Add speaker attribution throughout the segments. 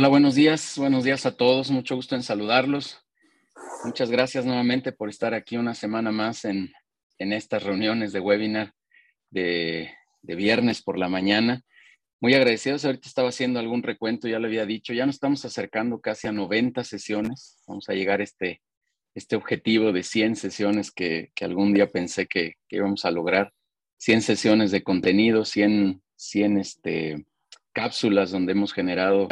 Speaker 1: Hola, buenos días, buenos días a todos, mucho gusto en saludarlos. Muchas gracias nuevamente por estar aquí una semana más en, estas reuniones de webinar de, de, viernes por la mañana. Muy agradecidos, ahorita estaba haciendo algún recuento, ya lo había dicho, ya nos estamos acercando casi a 90 sesiones, vamos a llegar a este, este objetivo de 100 sesiones que, que algún día pensé que, que, íbamos a lograr, 100 sesiones de contenido, 100, 100 este, cápsulas donde hemos generado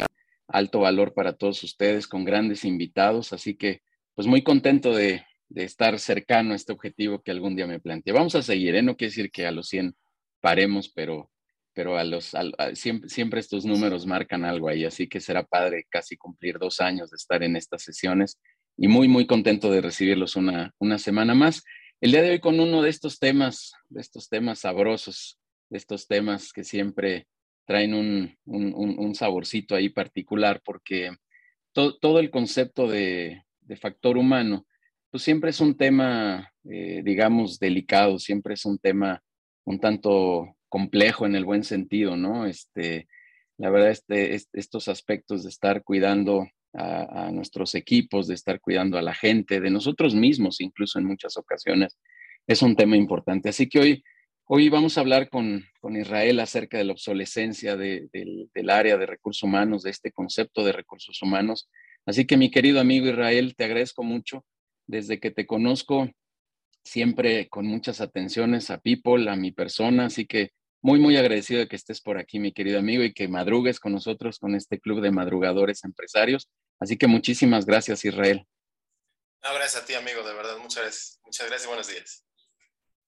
Speaker 1: alto valor para todos ustedes con grandes invitados, así que pues muy contento de, estar cercano a este objetivo que algún día me planteé. Vamos a seguir, ¿eh? no quiere decir que a los 100 paremos, pero, pero a los, siempre, siempre, estos números marcan algo ahí, así que será padre casi cumplir dos años de estar en estas sesiones y muy, muy contento de recibirlos una, una semana más. El día de hoy con uno de estos temas, de estos temas sabrosos, de estos temas que siempre traen un, un, saborcito ahí particular, porque todo el concepto de, factor humano, pues siempre es un tema, eh, digamos, delicado, siempre es un tema un tanto complejo en el buen sentido, ¿no? Este, la verdad, este, estos aspectos de estar cuidando a, nuestros equipos, de estar cuidando a la gente, de nosotros mismos, incluso en muchas ocasiones, es un tema importante. Así que hoy Hoy vamos a hablar con, Israel acerca de la obsolescencia del área de recursos humanos, de este concepto de recursos humanos. Así que mi querido amigo Israel, te agradezco mucho. Desde que te conozco, siempre con muchas atenciones a People, a mi persona. Así que muy, muy agradecido de que estés por aquí, mi querido amigo, y que madrugues con nosotros, con este club de madrugadores empresarios. Así que muchísimas gracias, Israel.
Speaker 2: No, gracias a ti, amigo, de verdad. Muchas gracias. Muchas gracias y buenos días.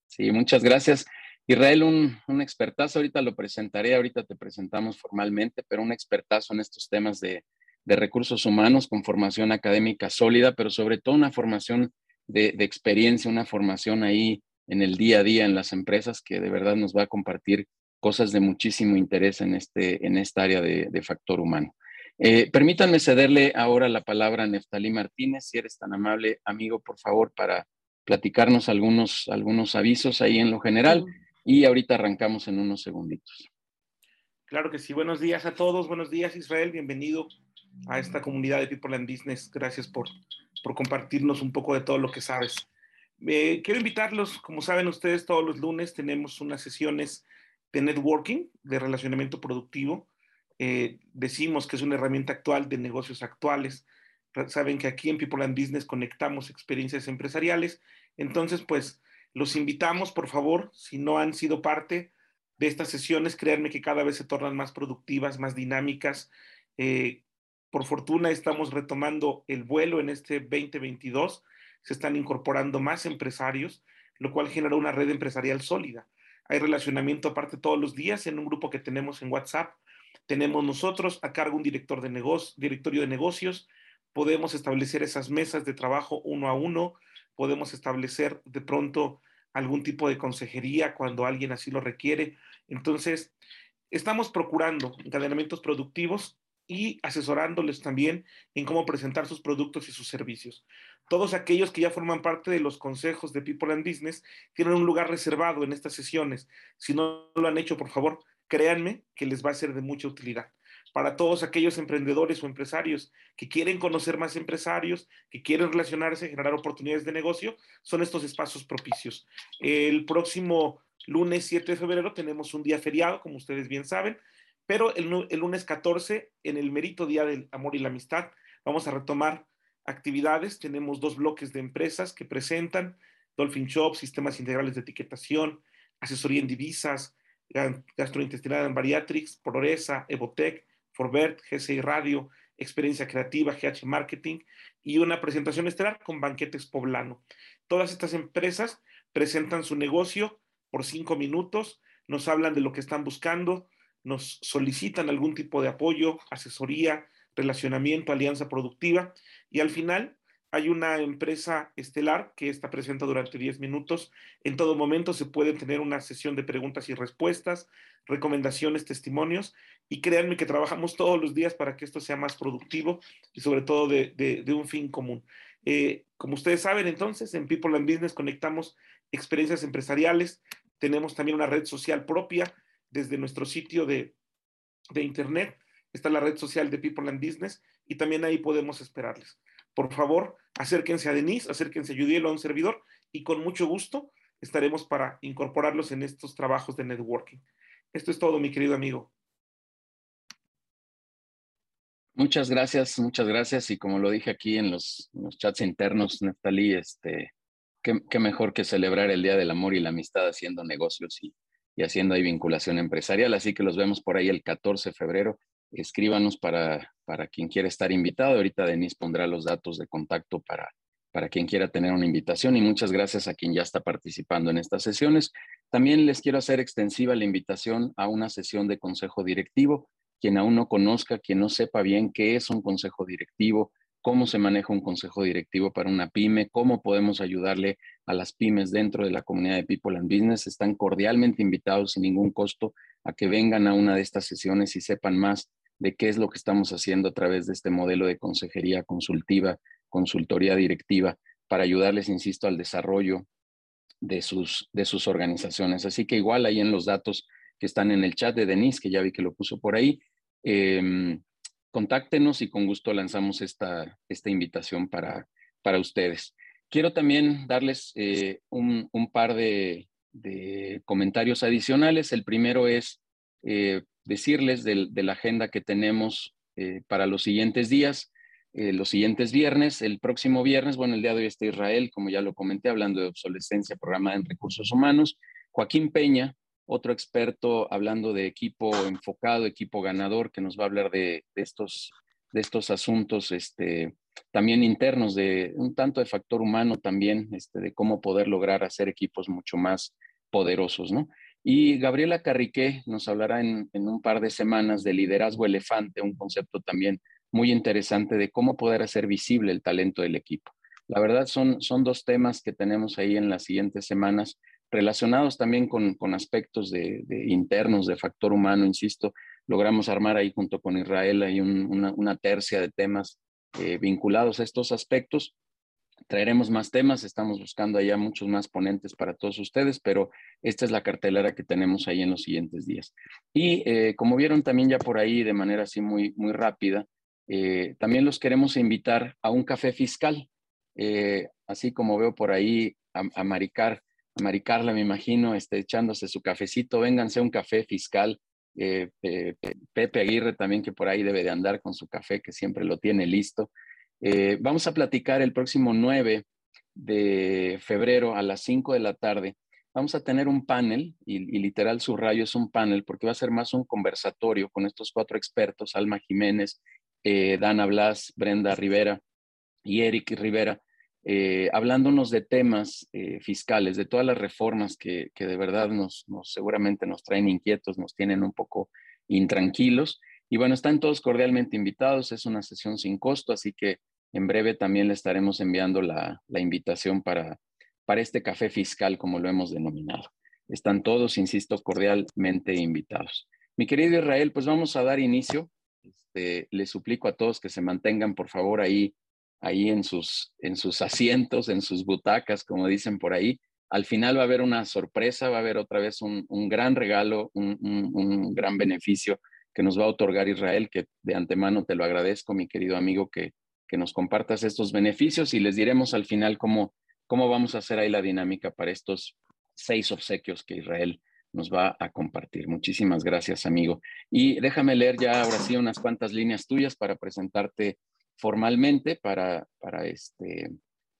Speaker 1: Sí, muchas gracias. Israel, un, un, expertazo, ahorita lo presentaré, ahorita te presentamos formalmente, pero un expertazo en estos temas de, recursos humanos con formación académica sólida, pero sobre todo una formación de, experiencia, una formación ahí en el día a día en las empresas que de verdad nos va a compartir cosas de muchísimo interés en, este, en esta área de, factor humano. Eh, permítanme cederle ahora la palabra a Neftalí Martínez, si eres tan amable, amigo, por favor, para platicarnos algunos, algunos avisos ahí en lo general y ahorita arrancamos en unos segunditos.
Speaker 3: Claro que sí. Buenos días a todos. Buenos días, Israel. Bienvenido a esta comunidad de People and Business. Gracias por, por compartirnos un poco de todo lo que sabes. Eh, quiero invitarlos, como saben ustedes, todos los lunes tenemos unas sesiones de networking, de relacionamiento productivo. Eh, decimos que es una herramienta actual de negocios actuales. Saben que aquí en People and Business conectamos experiencias empresariales. Entonces, pues, los invitamos, por favor, si no han sido parte de estas sesiones, créanme que cada vez se tornan más productivas, más dinámicas. Eh, por fortuna estamos retomando el vuelo en este 2022, se están incorporando más empresarios, lo cual genera una red empresarial sólida. Hay relacionamiento aparte todos los días en un grupo que tenemos en WhatsApp. Tenemos nosotros a cargo un director de negocio, directorio de negocios. Podemos establecer esas mesas de trabajo uno a uno podemos establecer de pronto algún tipo de consejería cuando alguien así lo requiere. Entonces, estamos procurando encadenamientos productivos y asesorándoles también en cómo presentar sus productos y sus servicios. Todos aquellos que ya forman parte de los consejos de People and Business tienen un lugar reservado en estas sesiones. Si no lo han hecho, por favor, créanme que les va a ser de mucha utilidad para todos aquellos emprendedores o empresarios que quieren conocer más empresarios, que quieren relacionarse, generar oportunidades de negocio, son estos espacios propicios. El próximo lunes 7 de febrero tenemos un día feriado, como ustedes bien saben, pero el, lunes 14, en el Merito Día del Amor y la Amistad, vamos a retomar actividades. Tenemos dos bloques de empresas que presentan Dolphin Shop, sistemas integrales de etiquetación, asesoría en divisas, gastrointestinal en bariatrics, Progresa, Evotec, Forbert, GCI Radio, Experiencia Creativa, GH Marketing y una presentación estelar con Banquetes Poblano. Todas estas empresas presentan su negocio por cinco minutos, nos hablan de lo que están buscando, nos solicitan algún tipo de apoyo, asesoría, relacionamiento, alianza productiva y al final hay una empresa estelar que está presente durante 10 minutos. En todo momento se puede tener una sesión de preguntas y respuestas, recomendaciones, testimonios y créanme que trabajamos todos los días para que esto sea más productivo y sobre todo de, un fin común. Eh, como ustedes saben, entonces, en People and Business conectamos experiencias empresariales. Tenemos también una red social propia desde nuestro sitio de, de internet está la red social de People and Business y también ahí podemos esperarles. Por favor, acérquense a Denise, acérquense a Judiel o a un servidor y con mucho gusto estaremos para incorporarlos en estos trabajos de networking. Esto es todo, mi querido amigo.
Speaker 1: Muchas gracias, muchas gracias. Y como lo dije aquí en los, chats internos, Neftalí, este, qué, mejor que celebrar el Día del Amor y la Amistad haciendo negocios y, y haciendo ahí vinculación empresarial. Así que los vemos por ahí el 14 de febrero. Escríbanos para, para quien quiera estar invitado. Ahorita Denise pondrá los datos de contacto para, para quien quiera tener una invitación y muchas gracias a quien ya está participando en estas sesiones. También les quiero hacer extensiva la invitación a una sesión de consejo directivo. Quien aún no conozca, quien no sepa bien qué es un consejo directivo, cómo se maneja un consejo directivo para una pyme, cómo podemos ayudarle a las pymes dentro de la comunidad de People and Business, están cordialmente invitados sin ningún costo a que vengan a una de estas sesiones y sepan más de qué es lo que estamos haciendo a través de este modelo de consejería consultiva, consultoría directiva, para ayudarles, insisto, al desarrollo de sus, de sus organizaciones. Así que igual ahí en los datos que están en el chat de Denise, que ya vi que lo puso por ahí, eh, contáctenos y con gusto lanzamos esta, esta invitación para, para ustedes. Quiero también darles eh, un, par de, comentarios adicionales. El primero es eh, decirles de, la agenda que tenemos eh, para los siguientes días, los siguientes viernes. El próximo viernes, bueno, el día de hoy está Israel, como ya lo comenté, hablando de obsolescencia programada en recursos humanos. Joaquín Peña, otro experto hablando de equipo enfocado, equipo ganador, que nos va a hablar de, estos, de estos asuntos este, también internos, de un tanto de factor humano también, este, de cómo poder lograr hacer equipos mucho más poderosos, ¿no? Y Gabriela Carriqué nos hablará en, en un par de semanas de liderazgo elefante, un concepto también muy interesante de cómo poder hacer visible el talento del equipo. La verdad son, son dos temas que tenemos ahí en las siguientes semanas relacionados también con, aspectos de, internos de factor humano, insisto, logramos armar ahí junto con Israel ahí una, tercia de temas eh, vinculados a estos aspectos. Traeremos más temas, estamos buscando allá muchos más ponentes para todos ustedes, pero esta es la cartelera que tenemos ahí en los siguientes días. Y eh, como vieron también ya por ahí de manera así muy, muy rápida, eh, también los queremos invitar a un café fiscal. así como veo por ahí a, a Maricar Mari Carla, me imagino, este, echándose su cafecito, vénganse un café fiscal. Eh, Pepe Aguirre también, que por ahí debe de andar con su café, que siempre lo tiene listo. Eh, vamos a platicar el próximo 9 de febrero a las 5 de la tarde. Vamos a tener un panel, y, literal su rayo es un panel, porque va a ser más un conversatorio con estos cuatro expertos, Alma Jiménez, eh, Dana Blas, Brenda Rivera y Eric Rivera, eh, hablándonos de temas fiscales, de todas las reformas que, de verdad nos, seguramente nos traen inquietos, nos tienen un poco intranquilos. Y bueno, están todos cordialmente invitados, es una sesión sin costo, así que en breve también le estaremos enviando la, invitación para, para este café fiscal, como lo hemos denominado. Están todos, insisto, cordialmente invitados. Mi querido Israel, pues vamos a dar inicio. Este, le suplico a todos que se mantengan, por favor, ahí ahí en sus, en sus asientos, en sus butacas, como dicen por ahí. Al final va a haber una sorpresa, va a haber otra vez un, gran regalo, un, gran beneficio que nos va a otorgar Israel, que de antemano te lo agradezco, mi querido amigo, que, que nos compartas estos beneficios y les diremos al final cómo, cómo vamos a hacer ahí la dinámica para estos seis obsequios que Israel nos va a compartir. Muchísimas gracias, amigo. Y déjame leer ya ahora sí unas cuantas líneas tuyas para presentarte formalmente para, para, este,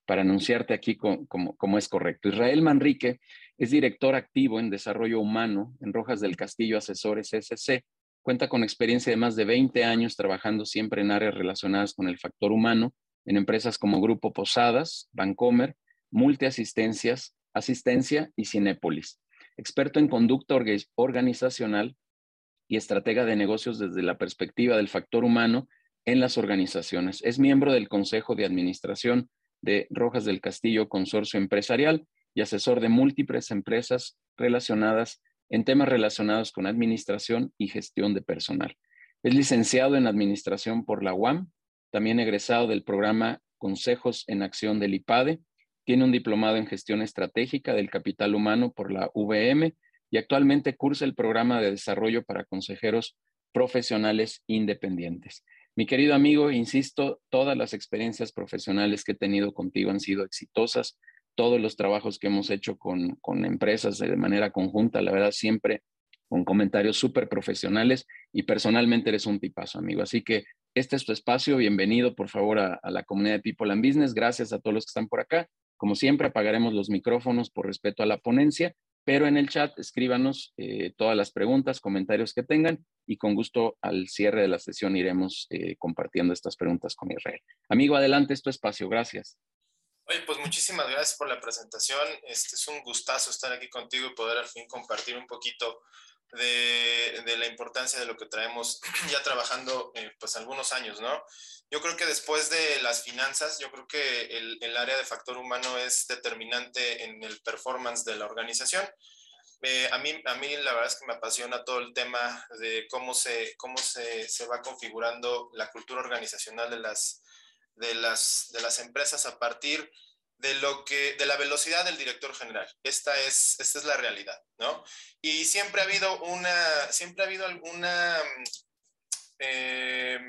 Speaker 1: para anunciarte aquí como, es correcto. Israel Manrique es director activo en desarrollo humano en Rojas del Castillo Asesores SC. Cuenta con experiencia de más de 20 años trabajando siempre en áreas relacionadas con el factor humano en empresas como Grupo Posadas, Bancomer, Multiasistencias, Asistencia y Cinépolis. Experto en conducta organizacional y estratega de negocios desde la perspectiva del factor humano en las organizaciones. Es miembro del Consejo de Administración de Rojas del Castillo Consorcio Empresarial y asesor de múltiples empresas relacionadas en temas relacionados con administración y gestión de personal. Es licenciado en Administración por la UAM, también egresado del programa Consejos en Acción del IPADE, tiene un diplomado en Gestión Estratégica del Capital Humano por la VM y actualmente cursa el programa de desarrollo para consejeros profesionales independientes. Mi querido amigo, insisto, todas las experiencias profesionales que he tenido contigo han sido exitosas. Todos los trabajos que hemos hecho con, con empresas de manera conjunta, la verdad, siempre con comentarios súper profesionales y personalmente eres un tipazo, amigo. Así que este es tu espacio. Bienvenido, por favor, a, la comunidad de People and Business. Gracias a todos los que están por acá. Como siempre, apagaremos los micrófonos por respeto a la ponencia pero en el chat escríbanos eh, todas las preguntas, comentarios que tengan y con gusto al cierre de la sesión iremos eh, compartiendo estas preguntas con Israel. Amigo, adelante, es tu espacio, gracias.
Speaker 2: Oye, pues muchísimas gracias por la presentación. Este es un gustazo estar aquí contigo y poder al fin compartir un poquito de, de la importancia de lo que traemos ya trabajando eh, pues algunos años, ¿no? Yo creo que después de las finanzas, yo creo que el, el, área de factor humano es determinante en el performance de la organización. Eh, a, mí, a mí la verdad es que me apasiona todo el tema de cómo se, cómo se, se va configurando la cultura organizacional de las, de las, de las empresas a partir de lo que de la velocidad del director general. Esta es esta es la realidad, ¿no? Y siempre ha habido una siempre ha habido alguna eh,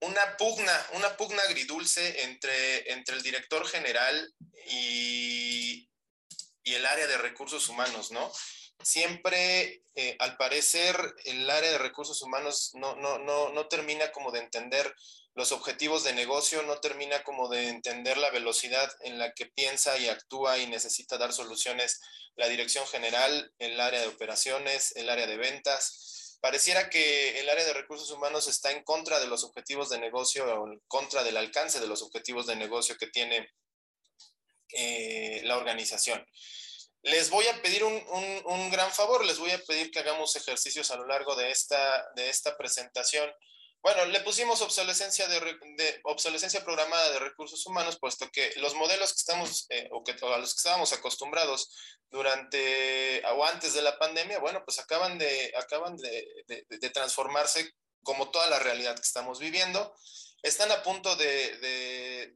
Speaker 2: una pugna, una pugna agridulce entre, entre el director general y, y el área de recursos humanos, ¿no? Siempre, eh, al parecer, el área de recursos humanos no, no, no, no termina como de entender los objetivos de negocio, no termina como de entender la velocidad en la que piensa y actúa y necesita dar soluciones la dirección general, el área de operaciones, el área de ventas pareciera que el área de recursos humanos está en contra de los objetivos de negocio o en contra del alcance de los objetivos de negocio que tiene eh, la organización. Les voy a pedir un, un, un, gran favor, les voy a pedir que hagamos ejercicios a lo largo de esta, de esta presentación bueno, le pusimos obsolescencia, de, obsolescencia programada de recursos humanos, puesto que los modelos que estamos, eh, o, que, o a los que estábamos acostumbrados durante o antes de la pandemia, bueno, pues acaban de, acaban de, transformarse como toda la realidad que estamos viviendo. Están a punto de,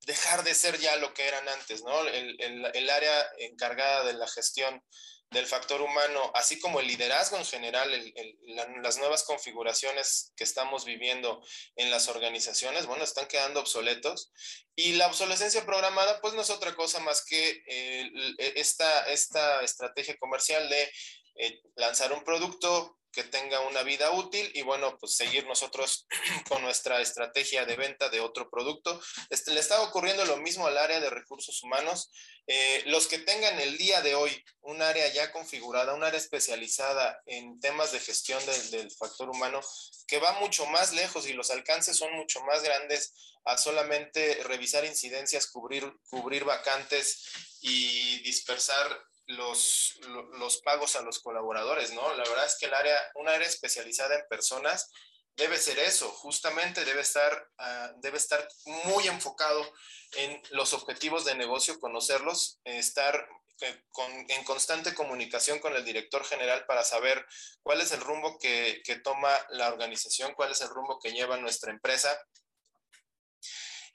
Speaker 2: dejar de ser ya lo que eran antes, ¿no? El área encargada de la gestión del factor humano, así como el liderazgo en general, las nuevas configuraciones que estamos viviendo en las organizaciones, bueno, están quedando obsoletos. Y la obsolescencia programada, pues no es otra cosa más que eh, esta, esta estrategia comercial de eh, lanzar un producto, que tenga una vida útil y bueno, pues seguir nosotros con nuestra estrategia de venta de otro producto. Este, le está ocurriendo lo mismo al área de recursos humanos. Eh, los que tengan el día de hoy un área ya configurada, un área especializada en temas de gestión de, del factor humano, que va mucho más lejos y los alcances son mucho más grandes a solamente revisar incidencias, cubrir, cubrir vacantes y dispersar los, los pagos a los colaboradores, ¿no? La verdad es que el área, un área especializada en personas debe ser eso, justamente debe estar, uh, debe estar muy enfocado en los objetivos de negocio, conocerlos, estar eh, con, en constante comunicación con el director general para saber cuál es el rumbo que, que toma la organización, cuál es el rumbo que lleva nuestra empresa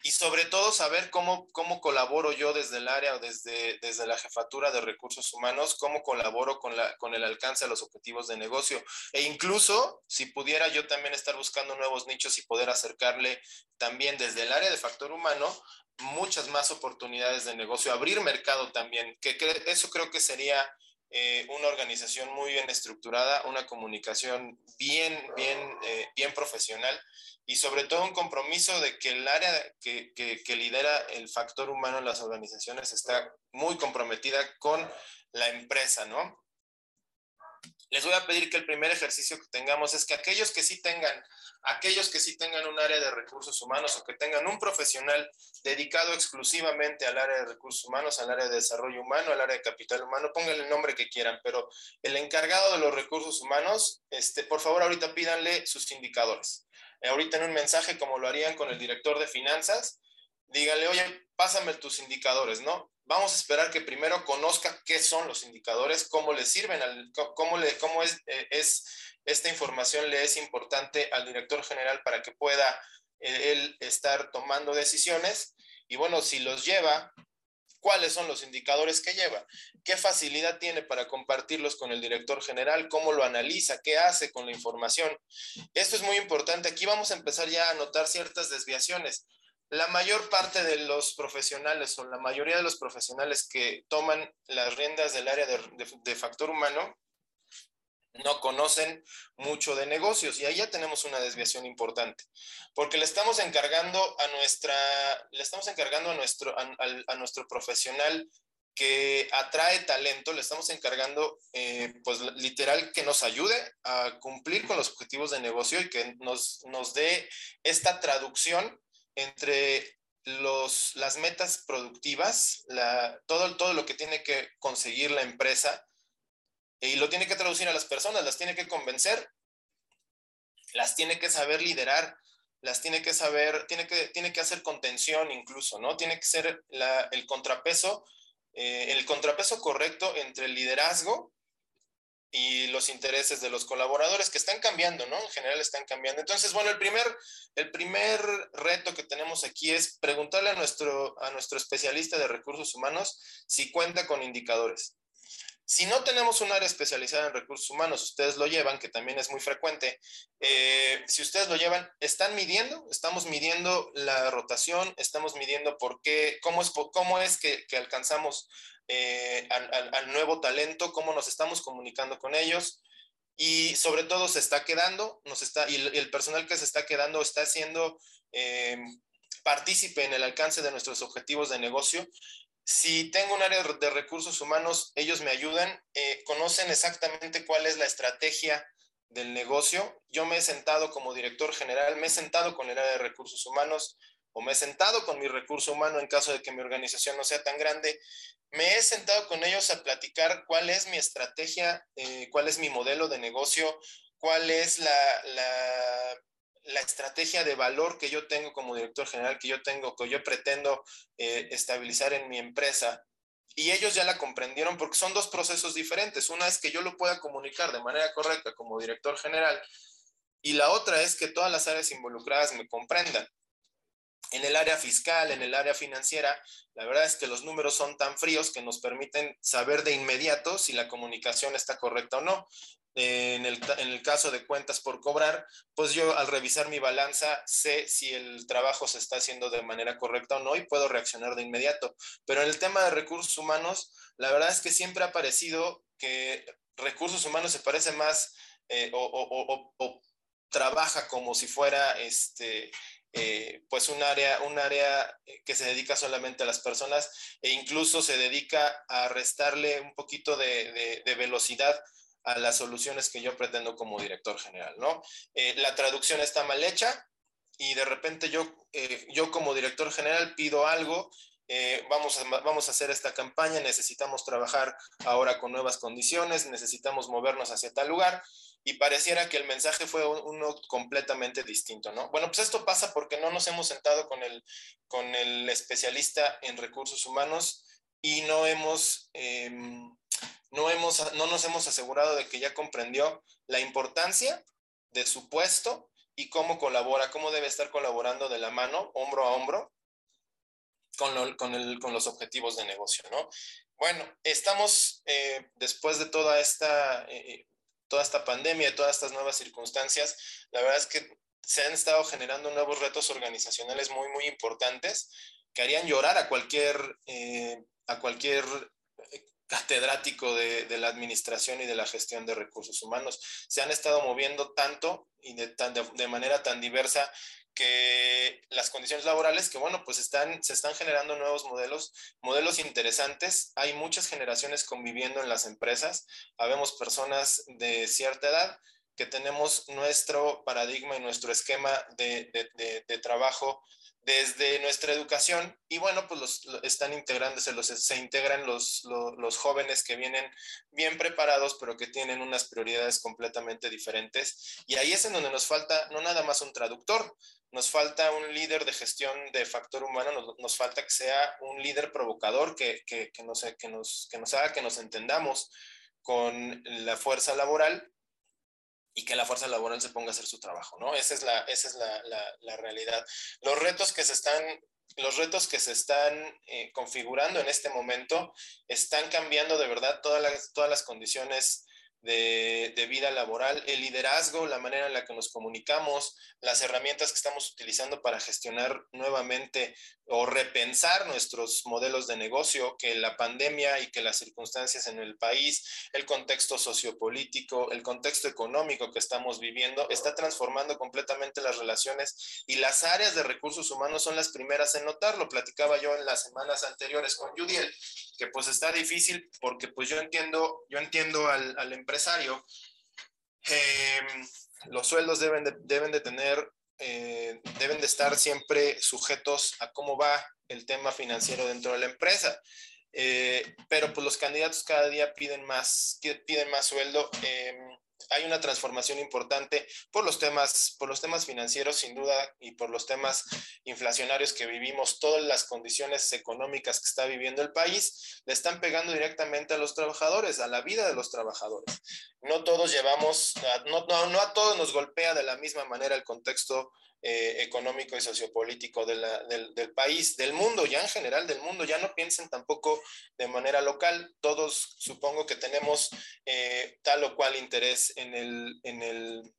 Speaker 2: y sobre todo saber cómo, cómo colaboro yo desde el área o desde, desde la jefatura de recursos humanos, cómo colaboro con, la, con el alcance de los objetivos de negocio. E incluso, si pudiera yo también estar buscando nuevos nichos y poder acercarle también desde el área de factor humano muchas más oportunidades de negocio, abrir mercado también, que, que eso creo que sería eh, una organización muy bien estructurada, una comunicación bien, bien, eh, bien profesional y sobre todo un compromiso de que el área que, que, que, lidera el factor humano en las organizaciones está muy comprometida con la empresa, ¿no? Les voy a pedir que el primer ejercicio que tengamos es que aquellos que sí tengan, aquellos que sí tengan un área de recursos humanos o que tengan un profesional dedicado exclusivamente al área de recursos humanos, al área de desarrollo humano, al área de capital humano, pónganle el nombre que quieran, pero el encargado de los recursos humanos, este, por favor ahorita pídanle sus indicadores ahorita en un mensaje como lo harían con el director de finanzas, díganle, oye, pásame tus indicadores, ¿no? Vamos a esperar que primero conozca qué son los indicadores, cómo le sirven, al, cómo, le, cómo es, eh, es, esta información le es importante al director general para que pueda eh, él estar tomando decisiones. Y bueno, si los lleva cuáles son los indicadores que lleva, qué facilidad tiene para compartirlos con el director general, cómo lo analiza, qué hace con la información. Esto es muy importante. Aquí vamos a empezar ya a notar ciertas desviaciones. La mayor parte de los profesionales o la mayoría de los profesionales que toman las riendas del área de, factor humano no conocen mucho de negocios y ahí ya tenemos una desviación importante, porque le estamos encargando a nuestra, le estamos encargando a nuestro, a, nuestro profesional que atrae talento, le estamos encargando, eh, pues literal, que nos ayude a cumplir con los objetivos de negocio y que nos, nos dé esta traducción entre los, las metas productivas, la, todo, todo lo que tiene que conseguir la empresa y lo tiene que traducir a las personas, las tiene que convencer, las tiene que saber liderar, las tiene que saber, tiene que, tiene que hacer contención incluso, ¿no? Tiene que ser el contrapeso, eh, el contrapeso correcto entre el liderazgo y los intereses de los colaboradores que están cambiando, ¿no? En general están cambiando. Entonces, bueno, el primer, el primer reto que tenemos aquí es preguntarle a nuestro, a nuestro especialista de recursos humanos si cuenta con indicadores. Si no tenemos un área especializada en recursos humanos, ustedes lo llevan, que también es muy frecuente, eh, si ustedes lo llevan, ¿están midiendo? Estamos midiendo la rotación, estamos midiendo por qué, cómo es, cómo es que, que alcanzamos eh, al, nuevo talento, cómo nos estamos comunicando con ellos y sobre todo se está quedando, nos está, y el, personal que se está quedando está siendo eh, partícipe en el alcance de nuestros objetivos de negocio. Si tengo un área de recursos humanos, ellos me ayudan, eh, conocen exactamente cuál es la estrategia del negocio. Yo me he sentado como director general, me he sentado con el área de recursos humanos, o me he sentado con mi recurso humano en caso de que mi organización no sea tan grande, me he sentado con ellos a platicar cuál es mi estrategia, eh, cuál es mi modelo de negocio, cuál es la, la, estrategia de valor que yo tengo como director general, que yo tengo, que yo pretendo eh, estabilizar en mi empresa. Y ellos ya la comprendieron porque son dos procesos diferentes. Una es que yo lo pueda comunicar de manera correcta como director general y la otra es que todas las áreas involucradas me comprendan. En el área fiscal, en el área financiera, la verdad es que los números son tan fríos que nos permiten saber de inmediato si la comunicación está correcta o no. En el, en el, caso de cuentas por cobrar, pues yo al revisar mi balanza sé si el trabajo se está haciendo de manera correcta o no y puedo reaccionar de inmediato. Pero en el tema de recursos humanos, la verdad es que siempre ha parecido que recursos humanos se parece más eh, o, o, o, trabaja como si fuera este, eh, pues un área, un área que se dedica solamente a las personas e incluso se dedica a restarle un poquito de, velocidad a las soluciones que yo pretendo como director general, ¿no? Eh, la traducción está mal hecha y de repente yo, eh, yo como director general pido algo vamos, a, vamos a hacer esta campaña, necesitamos trabajar ahora con nuevas condiciones, necesitamos movernos hacia tal lugar y pareciera que el mensaje fue uno completamente distinto, ¿no? Bueno, pues esto pasa porque no nos hemos sentado con el, con el especialista en recursos humanos y no hemos, em, no, hemos, no nos hemos asegurado de que ya comprendió la importancia de su puesto y cómo colabora, cómo debe estar colaborando de la mano, hombro a hombro, con, con, el, con los objetivos de negocio, ¿no? Bueno, estamos eh, después de toda esta eh, toda esta pandemia, todas estas nuevas circunstancias, la verdad es que se han estado generando nuevos retos organizacionales muy, muy importantes que harían llorar a cualquier, eh, a cualquier eh, catedrático de, de, la administración y de la gestión de recursos humanos. Se han estado moviendo tanto y de, de, manera tan diversa que las condiciones laborales, que bueno, pues están, se están generando nuevos modelos, modelos interesantes. Hay muchas generaciones conviviendo en las empresas. Habemos personas de cierta edad que tenemos nuestro paradigma y nuestro esquema de trabajo desde nuestra educación y bueno, pues los, están integrándose, los, se integran los, los, jóvenes que vienen bien preparados, pero que tienen unas prioridades completamente diferentes. Y ahí es en donde nos falta no nada más un traductor, nos falta un líder de gestión de factor humano, nos, nos falta que sea un líder provocador que, que, que, nos, que, nos, que nos haga que nos entendamos con la fuerza laboral y que la fuerza laboral se ponga a hacer su trabajo, ¿no? Esa es la, esa es la, la, realidad. Los retos que se están los retos que se están eh, configurando en este momento están cambiando de verdad todas las, todas las condiciones de, vida laboral, el liderazgo, la manera en la que nos comunicamos, las herramientas que estamos utilizando para gestionar nuevamente o repensar nuestros modelos de negocio, que la pandemia y que las circunstancias en el país, el contexto sociopolítico, el contexto económico que estamos viviendo, está transformando completamente las relaciones y las áreas de recursos humanos son las primeras en notarlo. Platicaba yo en las semanas anteriores con Judiel, que pues está difícil porque pues yo entiendo, yo entiendo al, al empresario, em, los sueldos deben de, deben de tener, eh, deben de estar siempre sujetos a cómo va el tema financiero dentro de la empresa. Eh, pero pues los candidatos cada día piden más, piden más sueldo. Hay una transformación importante por los temas, por los temas financieros, sin duda, y por los temas inflacionarios que vivimos, todas las condiciones económicas que está viviendo el país, le están pegando directamente a los trabajadores, a la vida de los trabajadores. No todos llevamos, no, no a todos nos golpea de la misma manera el contexto eh, económico y sociopolítico del, del, país, del mundo, ya en general del mundo. Ya no piensen tampoco de manera local. Todos supongo que tenemos eh, tal o cual interés en el, en el,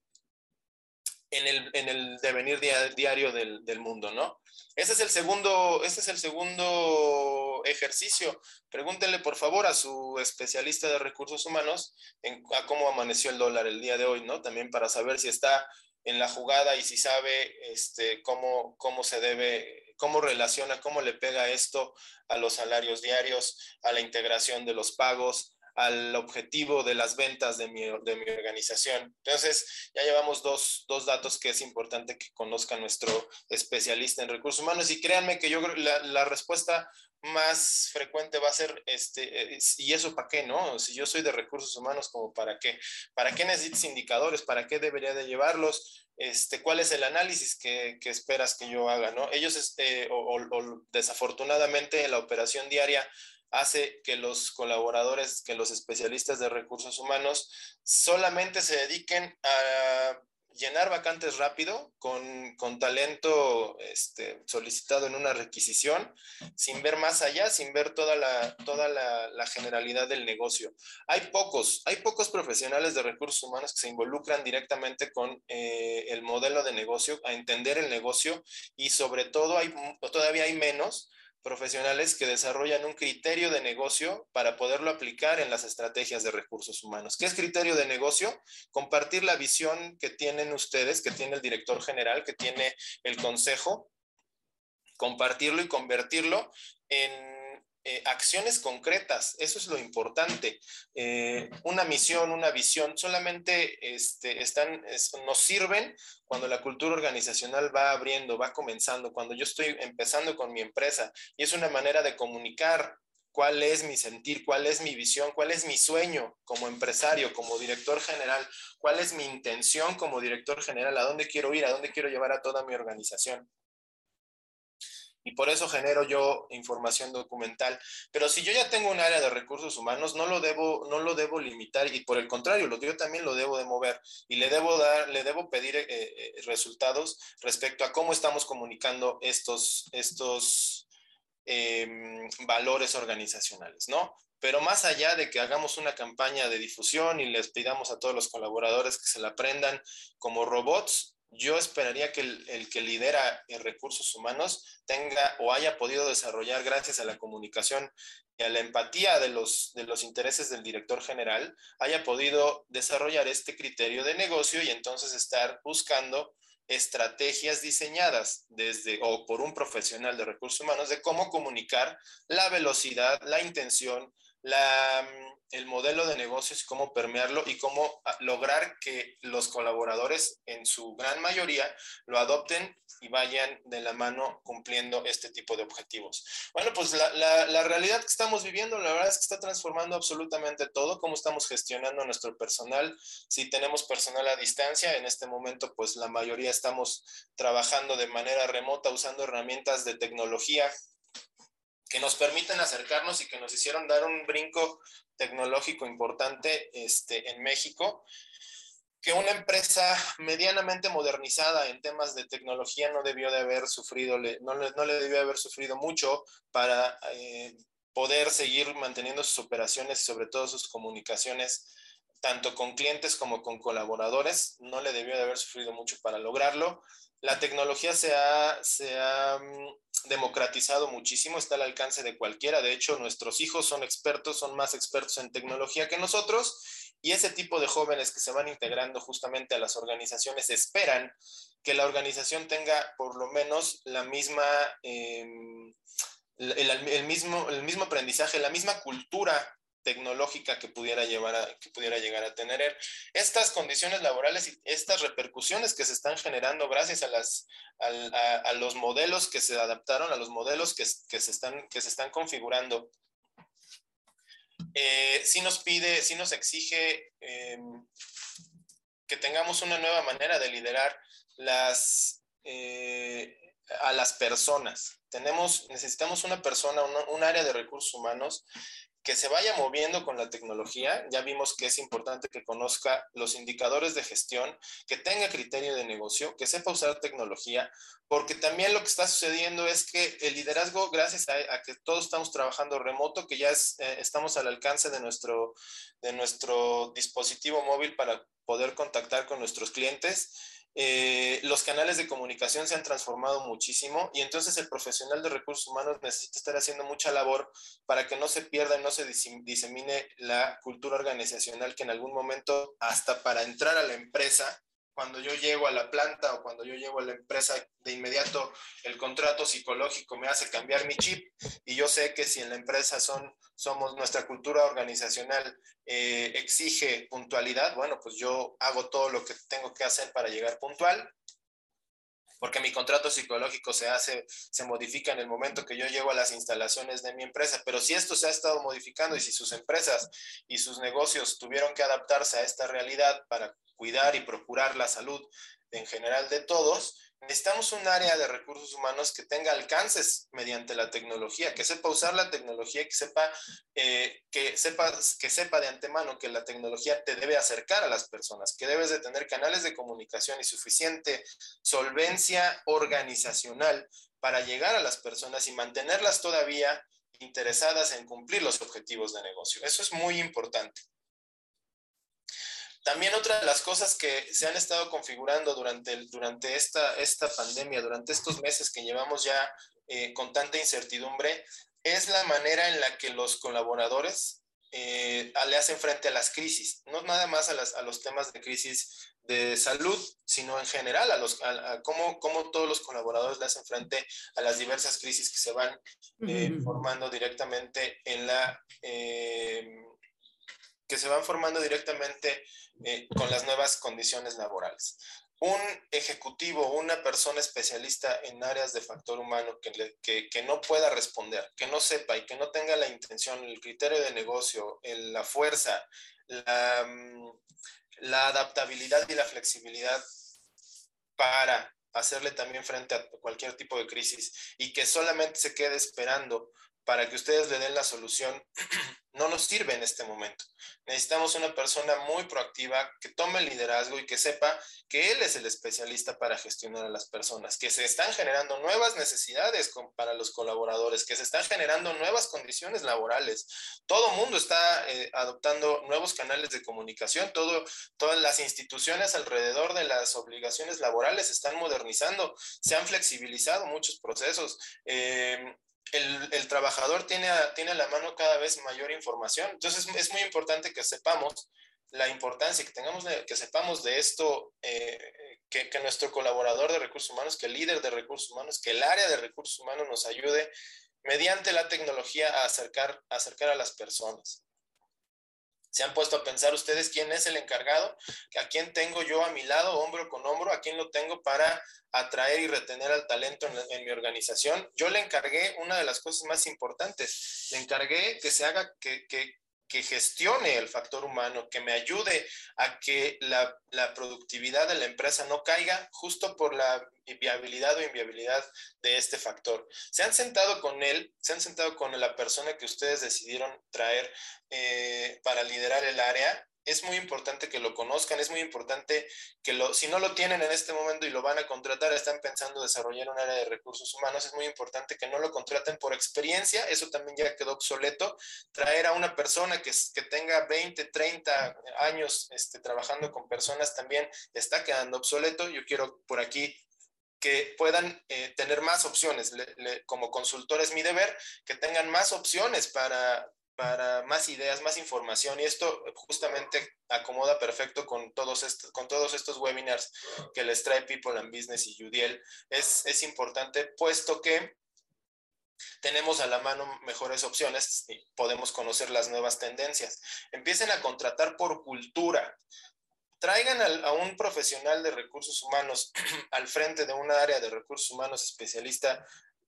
Speaker 2: en el, en el devenir diario del, del, mundo, ¿no? Ese es el segundo, ese es el segundo ejercicio. Pregúntenle, por favor, a su especialista de recursos humanos en, a cómo amaneció el dólar el día de hoy, ¿no? También para saber si está en la jugada y si sabe este, cómo, cómo se debe, cómo relaciona, cómo le pega esto a los salarios diarios, a la integración de los pagos, al objetivo de las ventas de mi, de mi organización. Entonces, ya llevamos dos, dos, datos que es importante que conozca nuestro especialista en recursos humanos y créanme que yo la, la respuesta más frecuente va a ser, este, ¿y eso para qué, no? Si yo soy de recursos humanos, ¿como para qué? ¿Para qué necesitas indicadores? ¿Para qué debería de llevarlos? Este, ¿Cuál es el análisis que, que esperas que yo haga, no? Ellos, este, o, o, desafortunadamente, la operación diaria hace que los colaboradores, que los especialistas de recursos humanos solamente se dediquen a llenar vacantes rápido con, con talento este, solicitado en una requisición, sin ver más allá, sin ver toda la, toda la, generalidad del negocio. Hay pocos, hay pocos profesionales de recursos humanos que se involucran directamente con eh, el modelo de negocio, a entender el negocio y sobre todo hay, todavía hay menos profesionales que desarrollan un criterio de negocio para poderlo aplicar en las estrategias de recursos humanos. ¿Qué es criterio de negocio? Compartir la visión que tienen ustedes, que tiene el director general, que tiene el consejo, compartirlo y convertirlo en eh, acciones concretas, eso es lo importante. Eh, una misión, una visión, solamente este, están, es, nos sirven cuando la cultura organizacional va abriendo, va comenzando, cuando yo estoy empezando con mi empresa y es una manera de comunicar cuál es mi sentir, cuál es mi visión, cuál es mi sueño como empresario, como director general, cuál es mi intención como director general, a dónde quiero ir, a dónde quiero llevar a toda mi organización y por eso genero yo información documental. Pero si yo ya tengo un área de recursos humanos, no lo debo, no lo debo limitar y por el contrario, lo yo también lo debo de mover y le debo dar, le debo pedir eh, eh, resultados respecto a cómo estamos comunicando estos, estos eh, valores organizacionales, ¿no? Pero más allá de que hagamos una campaña de difusión y les pidamos a todos los colaboradores que se la aprendan como robots, yo esperaría que el, que lidera en recursos humanos tenga o haya podido desarrollar gracias a la comunicación y a la empatía de los, de los intereses del director general, haya podido desarrollar este criterio de negocio y entonces estar buscando estrategias diseñadas desde o por un profesional de recursos humanos de cómo comunicar la velocidad, la intención, la, el modelo de negocios, cómo permearlo y cómo ah, lograr que los colaboradores en su gran mayoría lo adopten y vayan de la mano cumpliendo este tipo de objetivos. Bueno, pues la, la, realidad que estamos viviendo, la verdad es que está transformando absolutamente todo, cómo estamos gestionando nuestro personal, si tenemos personal a distancia, en este momento pues la mayoría estamos trabajando de manera remota usando herramientas de tecnología que nos permiten acercarnos y que nos hicieron dar un brinco tecnológico importante este, en México, que una empresa medianamente modernizada en temas de tecnología no debió de haber sufrido, no, no le debió haber sufrido mucho para eh, poder seguir manteniendo sus operaciones y sobre todo sus comunicaciones tanto con clientes como con colaboradores. No le debió de haber sufrido mucho para lograrlo. La tecnología se ha, se ha mm, democratizado muchísimo, está al alcance de cualquiera. De hecho, nuestros hijos son expertos, son más expertos en tecnología que nosotros. Y ese tipo de jóvenes que se van integrando justamente a las organizaciones esperan que la organización tenga por lo menos la misma, em, el, mismo, el mismo aprendizaje, la misma cultura tecnológica que pudiera, llevar a, que pudiera llegar a tener. Estas condiciones laborales y estas repercusiones que se están generando gracias a, las, a, los modelos que se adaptaron, a los modelos que, que, se, están, que se están configurando, eh, sí nos pide, sí nos exige em, que tengamos una nueva manera de liderar las, eh, a las personas. Tenemos, necesitamos una persona, un área de recursos humanos que se vaya moviendo con la tecnología. Ya vimos que es importante que conozca los indicadores de gestión, que tenga criterio de negocio, que sepa usar tecnología, porque también lo que está sucediendo es que el liderazgo, gracias a, que todos estamos trabajando remoto, que ya eh, estamos al alcance de nuestro, de nuestro dispositivo móvil para poder contactar con nuestros clientes, eh, los canales de comunicación se han transformado muchísimo y entonces el profesional de recursos humanos necesita estar haciendo mucha labor para que no se pierda y no se disemine la cultura organizacional que en algún momento, hasta para entrar a la empresa, cuando yo llego a la planta o cuando yo llego a la empresa, de inmediato el contrato psicológico me hace cambiar mi chip. Y yo sé que si en la empresa son, somos, nuestra cultura organizacional eh, exige puntualidad, bueno, pues yo hago todo lo que tengo que hacer para llegar puntual porque mi contrato psicológico se hace, se modifica en el momento que yo llego a las instalaciones de mi empresa. Pero si esto se ha estado modificando y si sus empresas y sus negocios tuvieron que adaptarse a esta realidad para cuidar y procurar la salud en general de todos, necesitamos un área de recursos humanos que tenga alcances mediante la tecnología, que sepa usar la tecnología, que sepa, eh, que, sepa, que sepa de antemano que la tecnología te debe acercar a las personas, que debes de tener canales de comunicación y suficiente solvencia organizacional para llegar a las personas y mantenerlas todavía interesadas en cumplir los objetivos de negocio. Eso es muy importante. También otra de las cosas que se han estado configurando durante, durante esta, esta pandemia, durante estos meses que llevamos ya eh, con tanta incertidumbre, es la manera en la que los colaboradores eh, le hacen frente a las crisis, no nada más a, las, a, los temas de crisis de salud, sino en general a, los, a, cómo, cómo, todos los colaboradores le hacen frente a las diversas crisis que se van eh, formando directamente en la que se van formando directamente eh, con las nuevas condiciones laborales. Un ejecutivo, una persona especialista en áreas de factor humano que, no pueda responder, que no sepa y que no tenga la intención, el criterio de negocio, la fuerza, mm, la adaptabilidad y la flexibilidad para hacerle también frente a cualquier tipo de crisis y que solamente se quede esperando para que ustedes le den la solución no nos sirve en este momento. Necesitamos una persona muy proactiva que tome el liderazgo y que sepa que él es el especialista para gestionar a las personas, que se están generando nuevas necesidades para los colaboradores, que se están generando nuevas condiciones laborales. Todo mundo está eh, adoptando nuevos canales de comunicación, todas las instituciones alrededor de las obligaciones laborales están modernizando, se han flexibilizado muchos procesos. Eh, el, trabajador tiene a, tiene la mano cada vez mayor información. Entonces es muy importante que sepamos la importancia, que tengamos, que sepamos de esto, eh, que, nuestro colaborador de recursos humanos, que el líder de recursos humanos, que el área de recursos humanos nos ayude mediante la tecnología a a acercar a las personas. ¿Se han puesto a pensar ustedes quién es el encargado? ¿A quién tengo yo a mi lado, hombro con hombro? ¿A quién lo tengo para atraer y retener al talento en, mi organización? Yo le encargué una de las cosas más importantes. Le encargué que se haga, que, que, que gestione el factor humano, que me ayude a que la, productividad de la empresa no caiga justo por la viabilidad o inviabilidad de este factor. Se han sentado con él, se han sentado con la persona que ustedes decidieron traer eh, para liderar el área es muy importante que lo conozcan, es muy importante que lo, si no lo tienen en este momento y lo van a contratar, están pensando desarrollar un área de recursos humanos, es muy importante que no lo contraten por experiencia, eso también ya quedó obsoleto, traer a una persona que, que tenga 20, 30 años este, trabajando con personas también está quedando obsoleto, yo quiero por aquí que puedan eh, tener más opciones. como consultor es mi deber que tengan más opciones para, para más ideas, más información. Y esto justamente acomoda perfecto con todos, estos, webinars que les trae People and Business y Udiel. Es, es importante puesto que tenemos a la mano mejores opciones y podemos conocer las nuevas tendencias. Empiecen a contratar por cultura. Traigan a, a un profesional de recursos humanos al frente de una área de recursos humanos especialista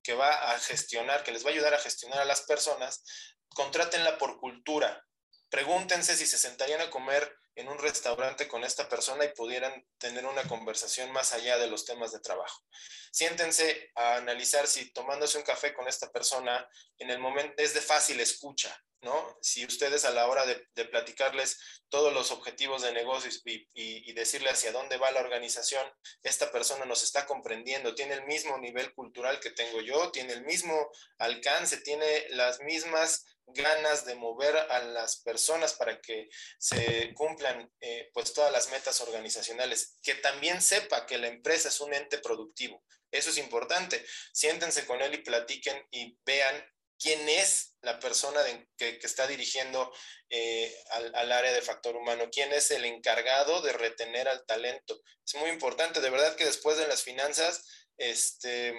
Speaker 2: que va a gestionar, que les va a ayudar a gestionar a las personas, contrátenla por cultura. Pregúntense si se sentarían a comer en un restaurante con esta persona y pudieran tener una conversación más allá de los temas de trabajo. Siéntense a analizar si tomándose un café con esta persona en el momento es de fácil escucha, ¿no? Si ustedes a la hora de, platicarles todos los objetivos de negocios y, decirle hacia dónde va la organización, esta persona nos está comprendiendo, tiene el mismo nivel cultural que tengo yo, tiene el mismo alcance, tiene las mismas ganas de mover a las personas para que se cumplan eh, pues todas las metas organizacionales, que también sepa que la empresa es un ente productivo. Eso es importante. Siéntense con él y platiquen y vean quién es la persona que, está dirigiendo eh, al, área de factor humano, quién es el encargado de retener al talento. Es muy importante, de verdad que después de las finanzas, este,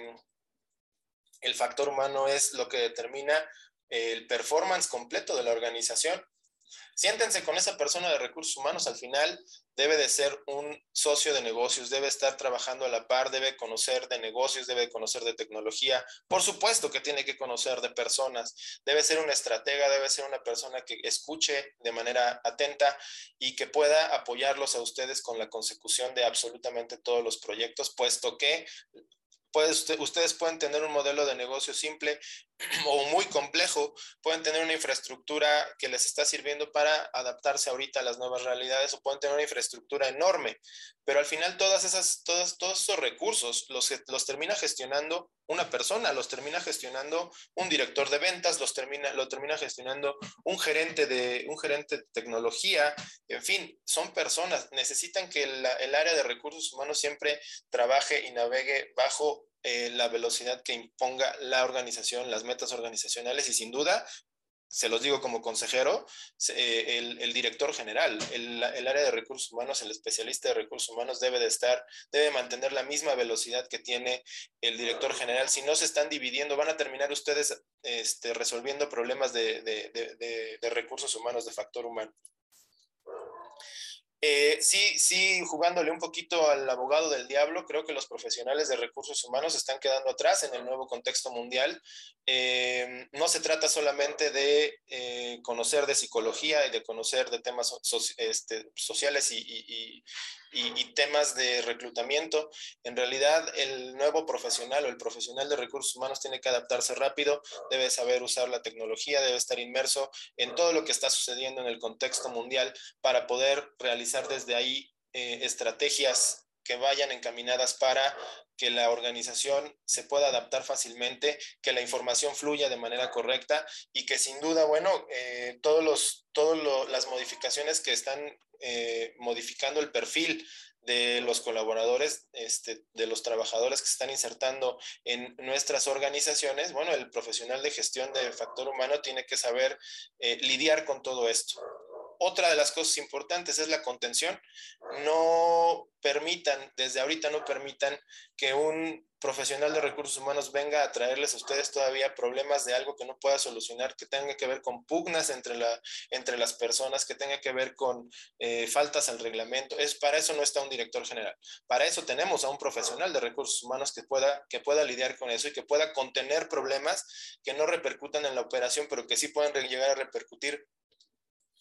Speaker 2: el factor humano es lo que determina el performance completo de la organización. Siéntense con esa persona de recursos humanos, al final debe de ser un socio de negocios, debe estar trabajando a la par, debe conocer de negocios, debe conocer de tecnología, por supuesto que tiene que conocer de personas, debe ser una estratega, debe ser una persona que escuche de manera atenta y que pueda apoyarlos a ustedes con la consecución de absolutamente todos los proyectos, puesto que ustedes pueden tener un modelo de negocio simple o muy complejo, pueden tener una infraestructura que les está sirviendo para adaptarse ahorita a las nuevas realidades o pueden tener una infraestructura enorme, pero al final todas esas, todos, todos esos recursos los, los termina gestionando una persona, los termina gestionando un director de ventas, los termina, lo termina gestionando un gerente, de, un gerente de tecnología, en fin, son personas, necesitan que el área de recursos humanos siempre trabaje y navegue bajo eh, la velocidad que imponga la organización, las metas organizacionales y sin duda, se los digo como consejero, eh, el, director general, el, área de recursos humanos, el especialista de recursos humanos debe de estar, debe mantener la misma velocidad que tiene el director general. Si no se están dividiendo, van a terminar ustedes este, resolviendo problemas de recursos humanos, de factor humano. Eh, sí, sí, jugándole un poquito al abogado del diablo, creo que los profesionales de recursos humanos están quedando atrás en el nuevo contexto mundial. Eh, no se trata solamente de eh, conocer de psicología y de conocer de temas este, sociales y, y, temas de reclutamiento. En realidad, el nuevo profesional o el profesional de recursos humanos tiene que adaptarse rápido, debe saber usar la tecnología, debe estar inmerso en todo lo que está sucediendo en el contexto mundial para poder realizar desde ahí eh, estrategias que vayan encaminadas para que la organización se pueda adaptar fácilmente, que la información fluya de manera correcta y que sin duda, bueno, eh, todos los, todas las modificaciones que están eh, modificando el perfil de los colaboradores, este, de los trabajadores que se están insertando en nuestras organizaciones, bueno, el profesional de gestión de factor humano tiene que saber eh, lidiar con todo esto. Otra de las cosas importantes es la contención. No permitan, desde ahorita no permitan que un profesional de recursos humanos venga a traerles a ustedes todavía problemas de algo que no pueda solucionar, que tenga que ver con pugnas entre, la, entre las personas, que tenga que ver con eh, faltas al reglamento. Es, para eso no está un director general. Para eso tenemos a un profesional de recursos humanos que pueda, que pueda lidiar con eso y que pueda contener problemas que no repercutan en la operación, pero que sí pueden llegar a repercutir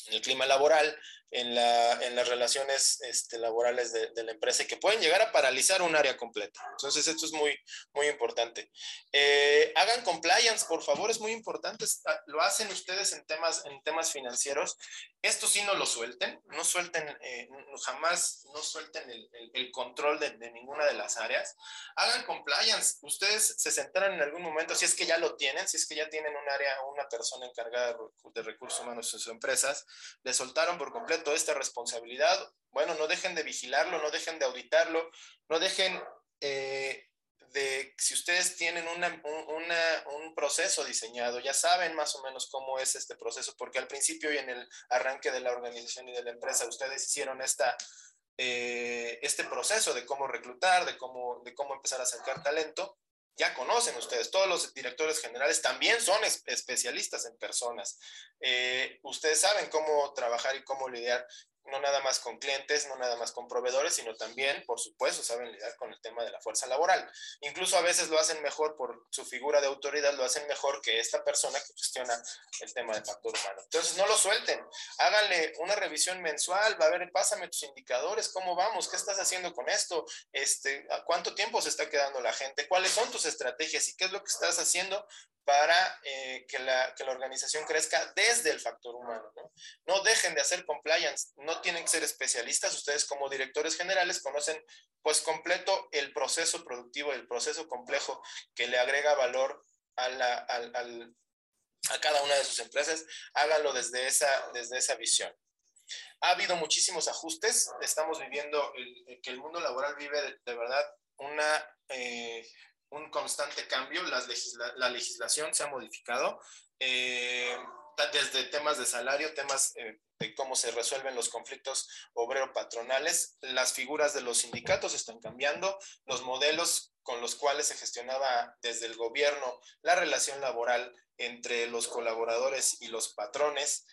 Speaker 2: en el clima laboral, en, la, en las relaciones este, laborales de, de, la empresa y que pueden llegar a paralizar un área completa. Entonces, esto es muy, muy importante. Eh, hagan compliance, por favor, es muy importante. Lo hacen ustedes en temas, en temas financieros. Esto sí no lo suelten, no suelten, eh, jamás no suelten el, el, el control de, de, ninguna de las áreas. Hagan compliance. Ustedes se sentarán en algún momento, si es que ya lo tienen, si es que ya tienen un área, una persona encargada de recursos humanos en sus empresas, le soltaron por completo esta responsabilidad. Bueno, no dejen de vigilarlo, no dejen de auditarlo, no dejen eh, de, si ustedes tienen una, una, un proceso diseñado, ya saben más o menos cómo es este proceso, porque al principio y en el arranque de la organización y de la empresa, ustedes hicieron esta, eh, este proceso de cómo reclutar, de cómo, de cómo empezar a sacar talento ya conocen ustedes, todos los directores generales también son especialistas en personas. Eh, ustedes saben cómo trabajar y cómo lidiar no nada más con clientes, no nada más con proveedores, sino también, por supuesto, saben lidiar con el tema de la fuerza laboral. Incluso a veces lo hacen mejor por su figura de autoridad, lo hacen mejor que esta persona que gestiona el tema de factor humano. Entonces, no lo suelten, háganle una revisión mensual, va a ver, pásame tus indicadores, cómo vamos, qué estás haciendo con esto, este, cuánto tiempo se está quedando la gente, cuáles son tus estrategias y qué es lo que estás haciendo para eh, que, la, que, la, organización crezca desde el factor humano. ¿no? no dejen de hacer compliance, no tienen que ser especialistas, ustedes como directores generales conocen pues completo el proceso productivo, el proceso complejo que le agrega valor a, la, a cada una de sus empresas, háganlo desde esa, desde esa visión. Ha habido muchísimos ajustes, estamos viviendo el, que el mundo laboral vive de, de verdad una... Eh, un constante cambio, Las legisla la legislación se ha modificado, eh, desde temas de salario, temas eh, de cómo se resuelven los conflictos obrero-patronales, las figuras de los sindicatos están cambiando, los modelos con los cuales se gestionaba desde el gobierno la relación laboral entre los colaboradores y los patrones,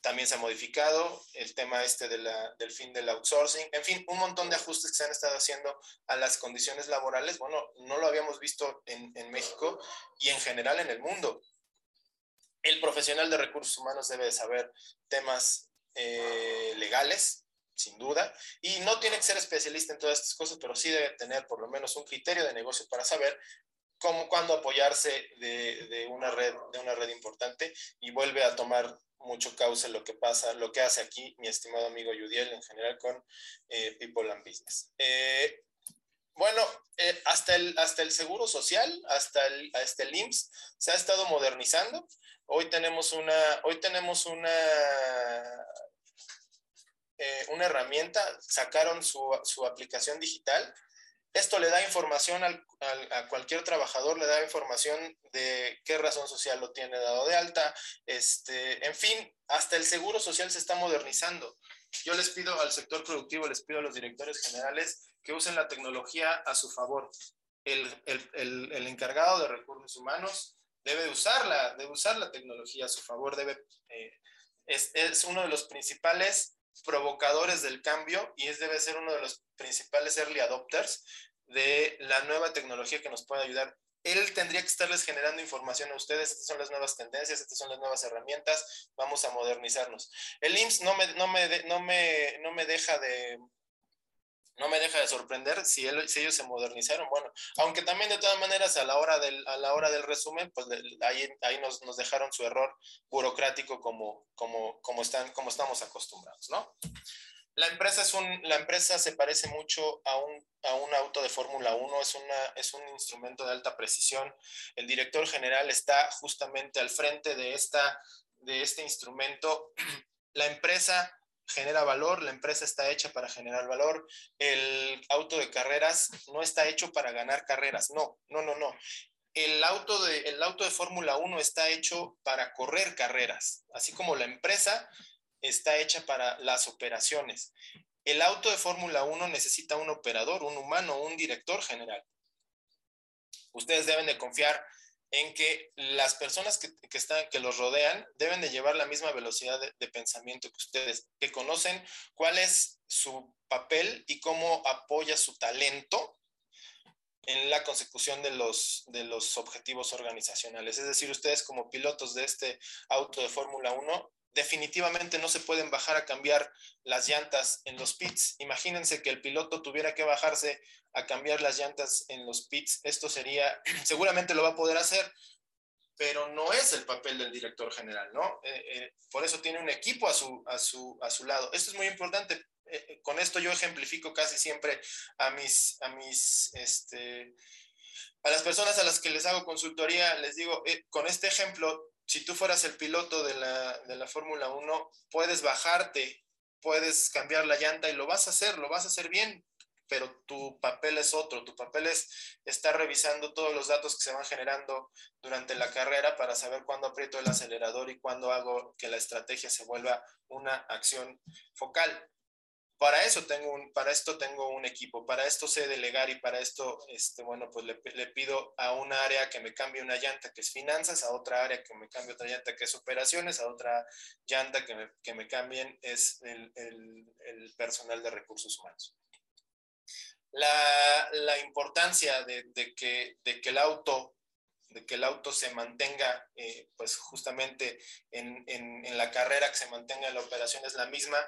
Speaker 2: también se ha modificado el tema este del fin del outsourcing, en fin, un montón de ajustes que se han estado haciendo a las condiciones laborales. Bueno, no lo habíamos visto en México y en general en el mundo. El profesional de recursos humanos debe saber temas eh, legales, sin duda, y no tiene que ser especialista en todas estas cosas, pero sí debe tener por lo menos un criterio de negocio para saber cómo, cuándo apoyarse de, de, una red, de una red importante y vuelve a tomar mucho cauce lo que pasa, lo que hace aquí mi estimado amigo Yudiel en general con eh, People and Business. Eh, bueno, eh, hasta, el, hasta el Seguro Social, hasta el, hasta el IMSS, se ha estado modernizando. Hoy tenemos una, hoy tenemos una, eh, una herramienta, sacaron su, su aplicación digital esto le da información al, a cualquier trabajador, le da información de qué razón social lo tiene dado de alta, este, en fin, hasta el seguro social se está modernizando. Yo les pido al sector productivo, les pido a los directores generales que usen la tecnología a su favor. El, el, el, el encargado de recursos humanos debe usarla, debe usar la tecnología a su favor, debe, eh, es, es uno de los principales provocadores del cambio y es debe ser uno de los principales early adopters de la nueva tecnología que nos puede ayudar. Él tendría que estarles generando información a ustedes, estas son las nuevas tendencias, estas son las nuevas herramientas, vamos a modernizarnos. El IMSS no me, no me, no me, no me deja de, no me deja de sorprender si, ellos se modernizaron. Bueno, aunque también de todas maneras a la hora del, a la hora del resumen, pues ahí, ahí nos, nos, dejaron su error burocrático como, como, como, están, como estamos acostumbrados, ¿no? La empresa, es un, la empresa se parece mucho a un, a un auto de Fórmula 1, es, una, es un instrumento de alta precisión. El director general está justamente al frente de, esta, de este instrumento. La empresa genera valor, la empresa está hecha para generar valor, el auto de carreras no está hecho para ganar carreras, no, no, no, no. El auto de, el auto de Fórmula 1 está hecho para correr carreras, así como la empresa está hecha para las operaciones. El auto de Fórmula 1 necesita un operador, un humano, un director general. Ustedes deben de confiar en que las personas que, están, que los rodean deben de llevar la misma velocidad de, pensamiento que ustedes, que conocen cuál es su papel y cómo apoya su talento en la consecución de los, de los objetivos organizacionales. Es decir, ustedes como pilotos de este auto de Fórmula 1 definitivamente no se pueden bajar a cambiar las llantas en los pits. Imagínense que el piloto tuviera que bajarse a cambiar las llantas en los pits. Esto sería, seguramente lo va a poder hacer, pero no es el papel del director general, ¿no? Eh, eh, por eso tiene un equipo a su, a su, a su lado. Esto es muy importante. Eh, con esto yo ejemplifico casi siempre a mis, a mis, este, a las personas a las que les hago consultoría, les digo, con este ejemplo, si tú fueras el piloto de la, de la Fórmula 1, puedes bajarte, puedes cambiar la llanta y lo vas a hacer, lo vas a hacer bien, pero tu papel es otro, tu papel es estar revisando todos los datos que se van generando durante la carrera para saber cuándo aprieto el acelerador y cuándo hago que la estrategia se vuelva una acción focal para eso tengo un, para esto tengo un equipo, para esto sé delegar y para esto, este, bueno, pues le, pido a un área que me cambie una llanta que es finanzas, a otra área que me cambie otra llanta que es operaciones, a otra llanta que me, que me cambien es el, el, personal de recursos humanos. La, la importancia de, que, de que el auto de que el auto se mantenga, eh, pues justamente en, en, la carrera, que se mantenga en la operación, es la misma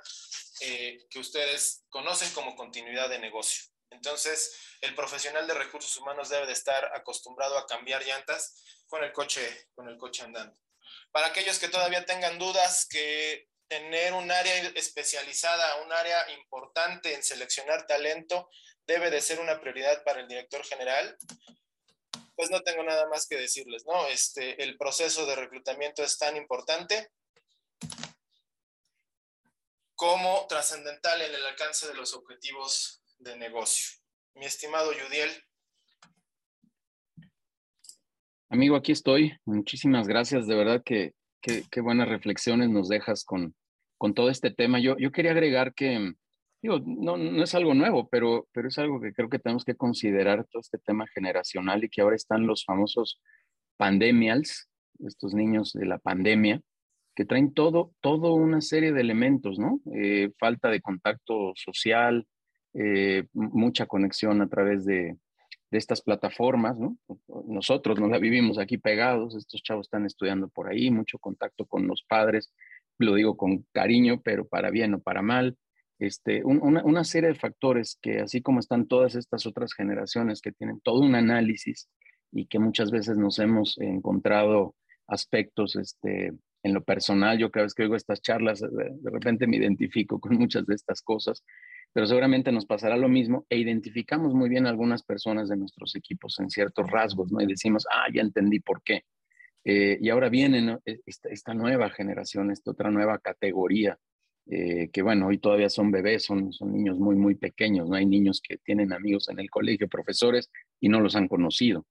Speaker 2: eh, que ustedes conocen como continuidad de negocio. Entonces, el profesional de recursos humanos debe de estar acostumbrado a cambiar llantas con el coche, con el coche andando. Para aquellos que todavía tengan dudas, que tener un área especializada, un área importante en seleccionar talento, debe de ser una prioridad para el director general pues no tengo nada más que decirles, ¿no? Este, el proceso de reclutamiento es tan importante como trascendental en el alcance de los objetivos de negocio. Mi estimado Yudiel.
Speaker 1: Amigo, aquí estoy. Muchísimas gracias. De verdad que qué buenas reflexiones nos dejas con, con todo este tema. Yo, yo quería agregar que digo, no, no es algo nuevo, pero, pero es algo que creo que tenemos que considerar todo este tema generacional y que ahora están los famosos pandemials, estos niños de la pandemia, que traen todo, todo una serie de elementos, ¿no? Eh, falta de contacto social, eh, mucha conexión a través de, de, estas plataformas, ¿no? Nosotros no la vivimos aquí pegados, estos chavos están estudiando por ahí, mucho contacto con los padres, lo digo con cariño, pero para bien o para mal, este, una, una, serie de factores que así como están todas estas otras generaciones que tienen todo un análisis y que muchas veces nos hemos encontrado aspectos este, en lo personal, yo cada vez que oigo estas charlas, de, repente me identifico con muchas de estas cosas, pero seguramente nos pasará lo mismo e identificamos muy bien algunas personas de nuestros equipos en ciertos rasgos, ¿no? Y decimos, ah, ya entendí por qué. Eh, y ahora viene. E, esta, esta, nueva generación, esta otra nueva categoría eh, que bueno, hoy todavía son bebés, son, son niños muy, muy pequeños, no hay niños que tienen amigos en el colegio, profesores, y no los han conocido.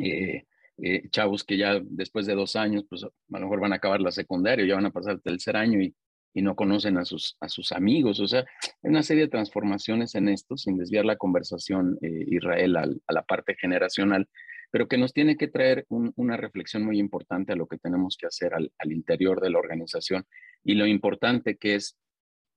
Speaker 1: Eh, eh, chavos que ya después de dos años, pues a lo mejor van a acabar la secundaria, ya van a pasar el tercer año y, y no conocen a sus, a sus amigos. O sea, hay una serie de transformaciones en esto, sin desviar la conversación, Israel, a la parte generacional, pero que nos tiene que traer un, una reflexión muy importante a lo que tenemos que hacer al interior de la organización y lo importante que es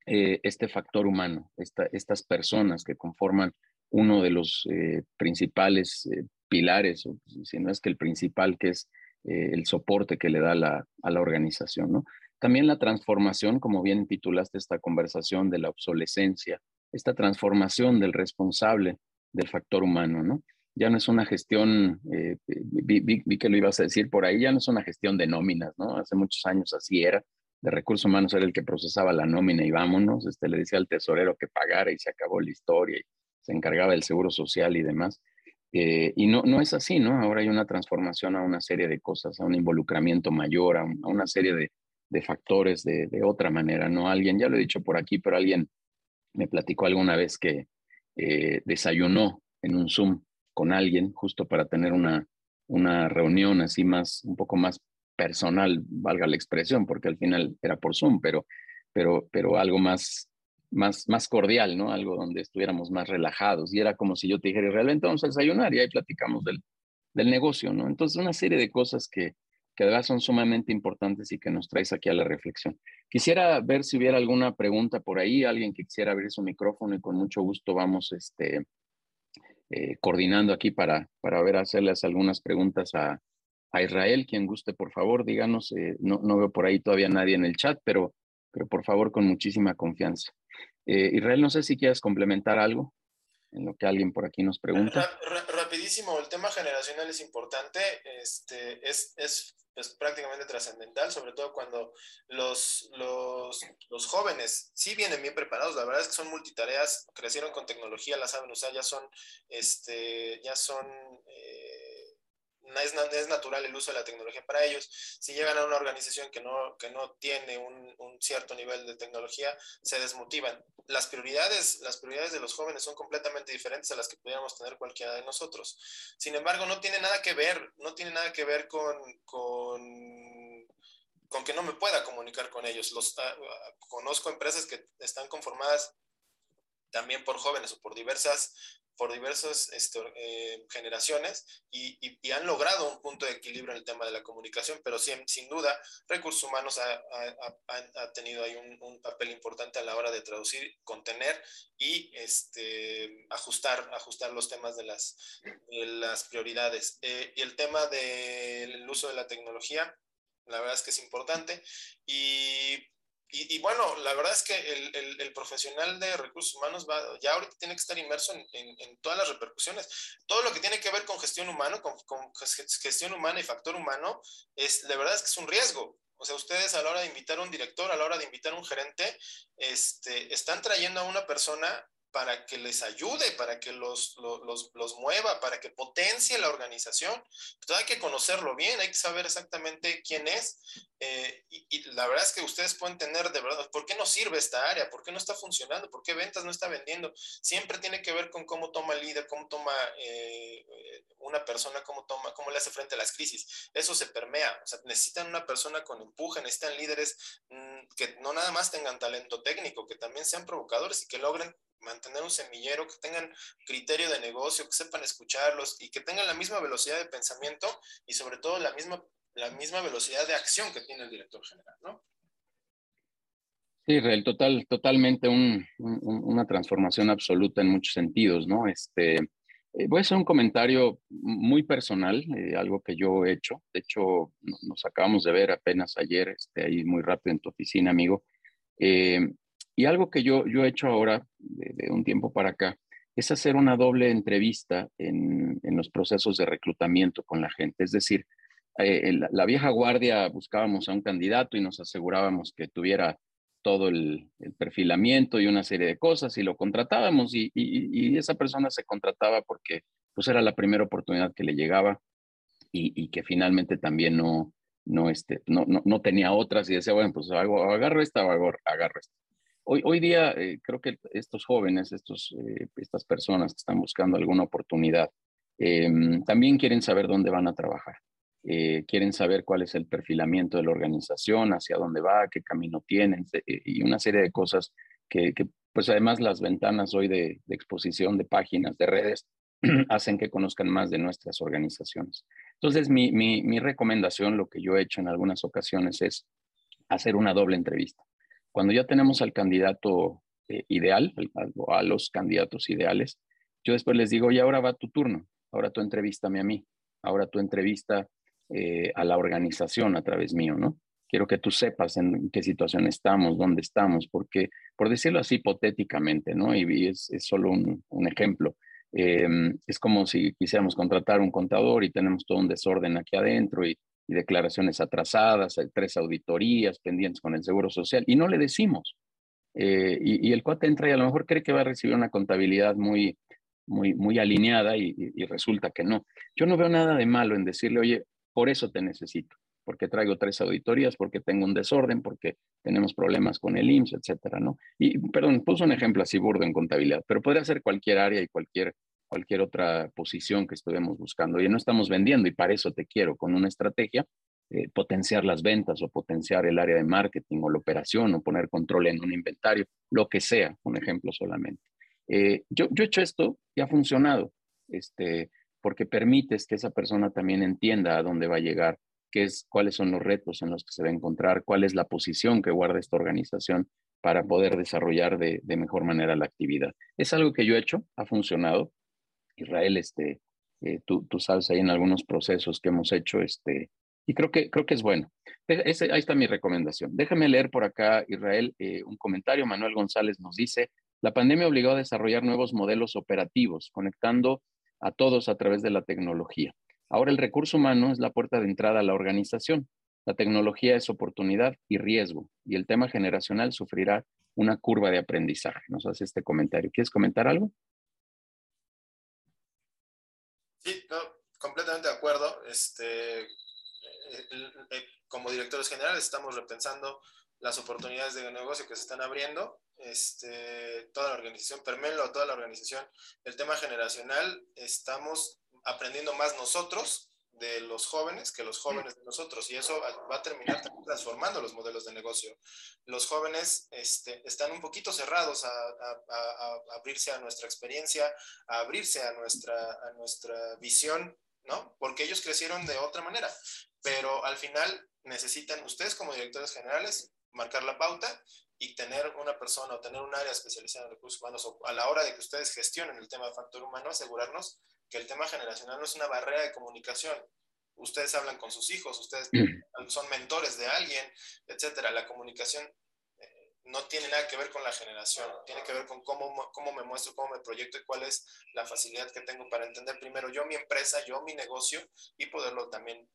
Speaker 1: eh, este factor humano, esta, estas personas que conforman uno de los eh, principales eh, pilares, o si no es que el principal, que es el soporte que le da la, a la organización. ¿no? También la transformación, como bien titulaste esta conversación, de la obsolescencia, esta transformación del responsable del factor humano, ¿no? Ya no es una gestión, vi, vi, vi, que lo ibas a decir por ahí, ya no es una gestión de nóminas, ¿no? Hace muchos años así era, de recursos humanos era el que procesaba la nómina y vámonos, este, le decía al tesorero que pagara y se acabó la historia y se encargaba del seguro social y demás. Eh, y no, no es así, ¿no? Ahora hay una transformación a una serie de cosas, a un involucramiento mayor, a, un, a una serie de, de factores de, de, otra manera, ¿no? Alguien, ya lo he dicho por aquí, pero alguien me platicó alguna vez que eh, desayunó en un Zoom con alguien justo para tener una, una reunión así más, un poco más personal, valga la expresión, porque al final era por Zoom, pero, pero, pero algo más, más, más cordial, ¿no? Algo donde estuviéramos más relajados. Y era como si yo te dijera, realmente vamos a desayunar y ahí platicamos del, del negocio, ¿no? Entonces, una serie de cosas que, que de verdad son sumamente importantes y que nos traes aquí a la reflexión. Quisiera ver si hubiera alguna pregunta por ahí, alguien que quisiera abrir su micrófono y con mucho gusto vamos este, eh, coordinando aquí para, para ver hacerles algunas preguntas a, a Israel. Quien guste, por favor, díganos. Eh, no, no, veo por ahí todavía nadie en el chat, pero, pero por favor, con muchísima confianza. Eh, Israel, no sé si quieres complementar algo en lo que alguien por aquí nos pregunta.
Speaker 2: rapidísimo, el tema generacional es importante, este, es, es, es prácticamente trascendental, sobre todo cuando los, los, los, jóvenes sí vienen bien preparados, la verdad es que son multitareas, crecieron con tecnología, la saben usar, ya son, este, ya son... Eh, es, es, natural el uso de la tecnología para ellos. Si llegan a una organización que no, que no tiene un, un, cierto nivel de tecnología, se desmotivan. Las prioridades, las prioridades de los jóvenes son completamente diferentes a las que pudiéramos tener cualquiera de nosotros. Sin embargo, no tiene nada que ver, no tiene nada que ver con, con, con que no me pueda comunicar con ellos. Los, uh, conozco empresas que están conformadas también por jóvenes o por diversas por diversas este, eh, generaciones y, y, han logrado un punto de equilibrio en el tema de la comunicación, pero sin, sin duda recursos humanos ha, ha, ha tenido ahí un, un, papel importante a la hora de traducir, contener y este, ajustar, ajustar los temas de las, de las prioridades. Eh, y el tema del uso de la tecnología, la verdad es que es importante y y, bueno, la verdad es que el, el, profesional de recursos humanos va, ya ahorita tiene que estar inmerso en, en, todas las repercusiones. Todo lo que tiene que ver con gestión humana, con, gestión humana y factor humano, es, la verdad es que es un riesgo. O sea, ustedes a la hora de invitar a un director, a la hora de invitar a un gerente, este, están trayendo a una persona para que les ayude, para que los, los, los, mueva, para que potencie la organización. Entonces hay que conocerlo bien, hay que saber exactamente quién es. Eh, y, la verdad es que ustedes pueden tener de verdad, ¿por qué no sirve esta área? ¿Por qué no está funcionando? ¿Por qué ventas no está vendiendo? Siempre tiene que ver con cómo toma el líder, cómo toma eh, una persona, cómo, toma, cómo le hace frente a las crisis. Eso se permea. O sea, necesitan una persona con empuje, necesitan líderes mmm, que no nada más tengan talento técnico, que también sean provocadores y que logren mantener un semillero, que tengan criterio de negocio, que sepan escucharlos y que tengan la misma velocidad de pensamiento y sobre todo la misma, la misma velocidad de acción que tiene el director general, ¿no?
Speaker 1: Sí, Israel, total, totalmente un, un, una transformación absoluta en muchos sentidos, ¿no? Este, eh, voy a hacer un comentario muy personal, eh, algo que yo he hecho. De hecho, nos acabamos de ver apenas ayer, este, ahí muy rápido en tu oficina, amigo. Eh, y algo que yo, yo he hecho ahora, de, un tiempo para acá, es hacer una doble entrevista en, en los procesos de reclutamiento con la gente. Es decir, eh, la, vieja guardia buscábamos a un candidato y nos asegurábamos que tuviera todo el, perfilamiento y una serie de cosas y lo contratábamos y, y, y, esa persona se contrataba porque pues era la primera oportunidad que le llegaba y, y que finalmente también no, no, este, no, no, no, tenía otras y decía, bueno, pues agarro esta o agarro esta. Hoy, día eh, creo que estos jóvenes, estos, eh, estas personas que están buscando alguna oportunidad, eh, también quieren saber dónde van a trabajar. Eh, quieren saber cuál es el perfilamiento de la organización, hacia dónde va, qué camino tienen y una serie de cosas que, pues además las ventanas hoy de, de, exposición de páginas, de redes, hacen que conozcan más de nuestras organizaciones. Entonces, mi, mi, mi recomendación, lo que yo he hecho en algunas ocasiones es hacer una doble entrevista cuando ya tenemos al candidato eh, ideal, a, a los candidatos ideales, yo después les digo, y ahora va tu turno, ahora tú entrevístame a mí, ahora tú entrevista eh, a la organización a través mío, ¿no? Quiero que tú sepas en qué situación estamos, dónde estamos, porque, por decirlo así hipotéticamente, ¿no? Y, es, solo un, ejemplo. Eh, es como si quisiéramos contratar un contador y tenemos todo un desorden aquí adentro y y declaraciones atrasadas, tres auditorías pendientes con el Seguro Social y no le decimos. Eh, y, y, el cuate entra y a lo mejor cree que va a recibir una contabilidad muy, muy, muy alineada y, y, resulta que no. Yo no veo nada de malo en decirle, oye, por eso te necesito, porque traigo tres auditorías, porque tengo un desorden, porque tenemos problemas con el IMSS, etcétera, ¿no? Y, perdón, puso un ejemplo así burdo en contabilidad, pero podría ser cualquier área y cualquier cualquier otra posición que estuvimos buscando. Y no estamos vendiendo y para eso te quiero, con una estrategia, eh, potenciar las ventas o potenciar el área de marketing o la operación o poner control en un inventario, lo que sea, un ejemplo solamente. Eh, yo, yo he hecho esto y ha funcionado, este, porque permites que esa persona también entienda a dónde va a llegar, qué es, cuáles son los retos en los que se va a encontrar, cuál es la posición que guarda esta organización para poder desarrollar de, de mejor manera la actividad. Es algo que yo he hecho, ha funcionado, Israel, este, eh, tú, tú, sabes ahí en algunos procesos que hemos hecho, este, y creo que, creo que es bueno. Ese, ahí está mi recomendación. Déjame leer por acá, Israel, eh, un comentario. Manuel González nos dice, la pandemia obligó a desarrollar nuevos modelos operativos, conectando a todos a través de la tecnología. Ahora el recurso humano es la puerta de entrada a la organización. La tecnología es oportunidad y riesgo, y el tema generacional sufrirá una curva de aprendizaje. Nos hace este comentario. ¿Quieres comentar algo?
Speaker 2: Completamente de acuerdo. Este, como directores generales estamos repensando las oportunidades de negocio que se están abriendo. Este, toda la organización, Permelo, toda la organización, el tema generacional, estamos aprendiendo más nosotros de los jóvenes que los jóvenes de nosotros y eso va a terminar transformando los modelos de negocio. Los jóvenes este, están un poquito cerrados a, a, abrirse a nuestra experiencia, a abrirse a nuestra, a nuestra visión, ¿no? Porque ellos crecieron de otra manera, pero al final necesitan ustedes como directores generales marcar la pauta y tener una persona o tener un área especializada en recursos humanos o a la hora de que ustedes gestionen el tema de factor humano, asegurarnos que el tema generacional no es una barrera de comunicación. Ustedes hablan con sus hijos, ustedes mm. son mentores de alguien, etcétera. La comunicación no tiene nada que ver con la generación, tiene que ver con cómo, cómo me muestro, cómo me proyecto y cuál es la facilidad que tengo para entender primero yo mi empresa, yo mi negocio y poderlo también,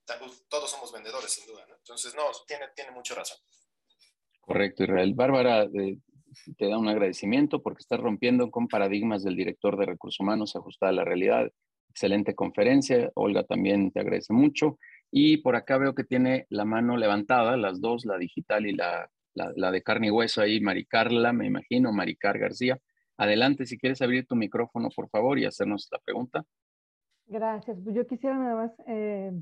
Speaker 2: todos somos vendedores sin duda, Entonces, no, tiene, tiene mucha razón.
Speaker 1: Correcto, Israel. Bárbara, eh, te da un agradecimiento porque estás rompiendo con paradigmas del director de recursos humanos ajustada a la realidad excelente conferencia. Olga también te agradece mucho. Y por acá veo que tiene la mano levantada, las dos, la digital y la, la, de carne y hueso ahí, Maricarla, me imagino, Maricar García. Adelante, si quieres abrir tu micrófono, por favor, y hacernos la pregunta.
Speaker 4: Gracias. Pues yo quisiera nada más eh,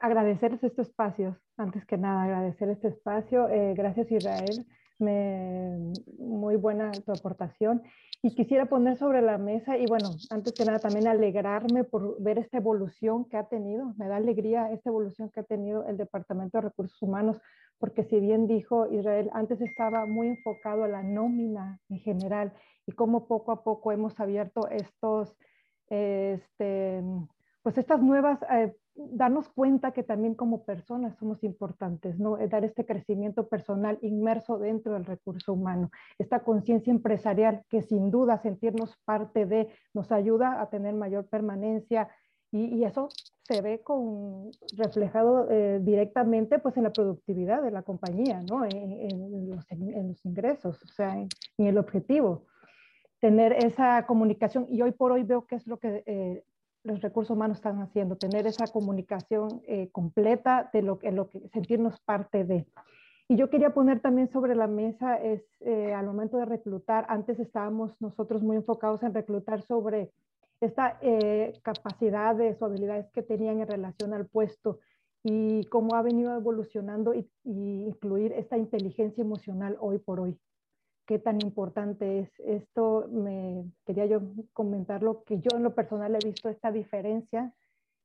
Speaker 4: agradecerles este espacio, antes que nada, agradecer este espacio. Eh, gracias, Israel. Muy buena tu aportación. Y quisiera poner sobre la mesa, y bueno, antes que nada también alegrarme por ver esta evolución que ha tenido, me da alegría esta evolución que ha tenido el Departamento de Recursos Humanos, porque si bien dijo Israel, antes estaba muy enfocado a la nómina en general, y cómo poco a poco hemos abierto estos, este, pues estas nuevas eh, darnos cuenta que también como personas somos importantes, ¿no? Dar este crecimiento personal inmerso dentro del recurso humano, esta conciencia empresarial que sin duda sentirnos parte de nos ayuda a tener mayor permanencia y, eso se ve con, reflejado eh, directamente pues en la productividad de la compañía, ¿no? En, los, en los, ingresos, o sea, en, el objetivo. Tener esa comunicación y hoy por hoy veo que es lo que eh, los recursos humanos están haciendo, tener esa comunicación eh, completa de lo, lo que sentirnos parte de. Y yo quería poner también sobre la mesa, es eh, al momento de reclutar, antes estábamos nosotros muy enfocados en reclutar sobre estas eh, capacidades o habilidades que tenían en relación al puesto y cómo ha venido evolucionando y incluir esta inteligencia emocional hoy por hoy qué tan importante es. Esto me quería yo comentarlo, que yo en lo personal he visto esta diferencia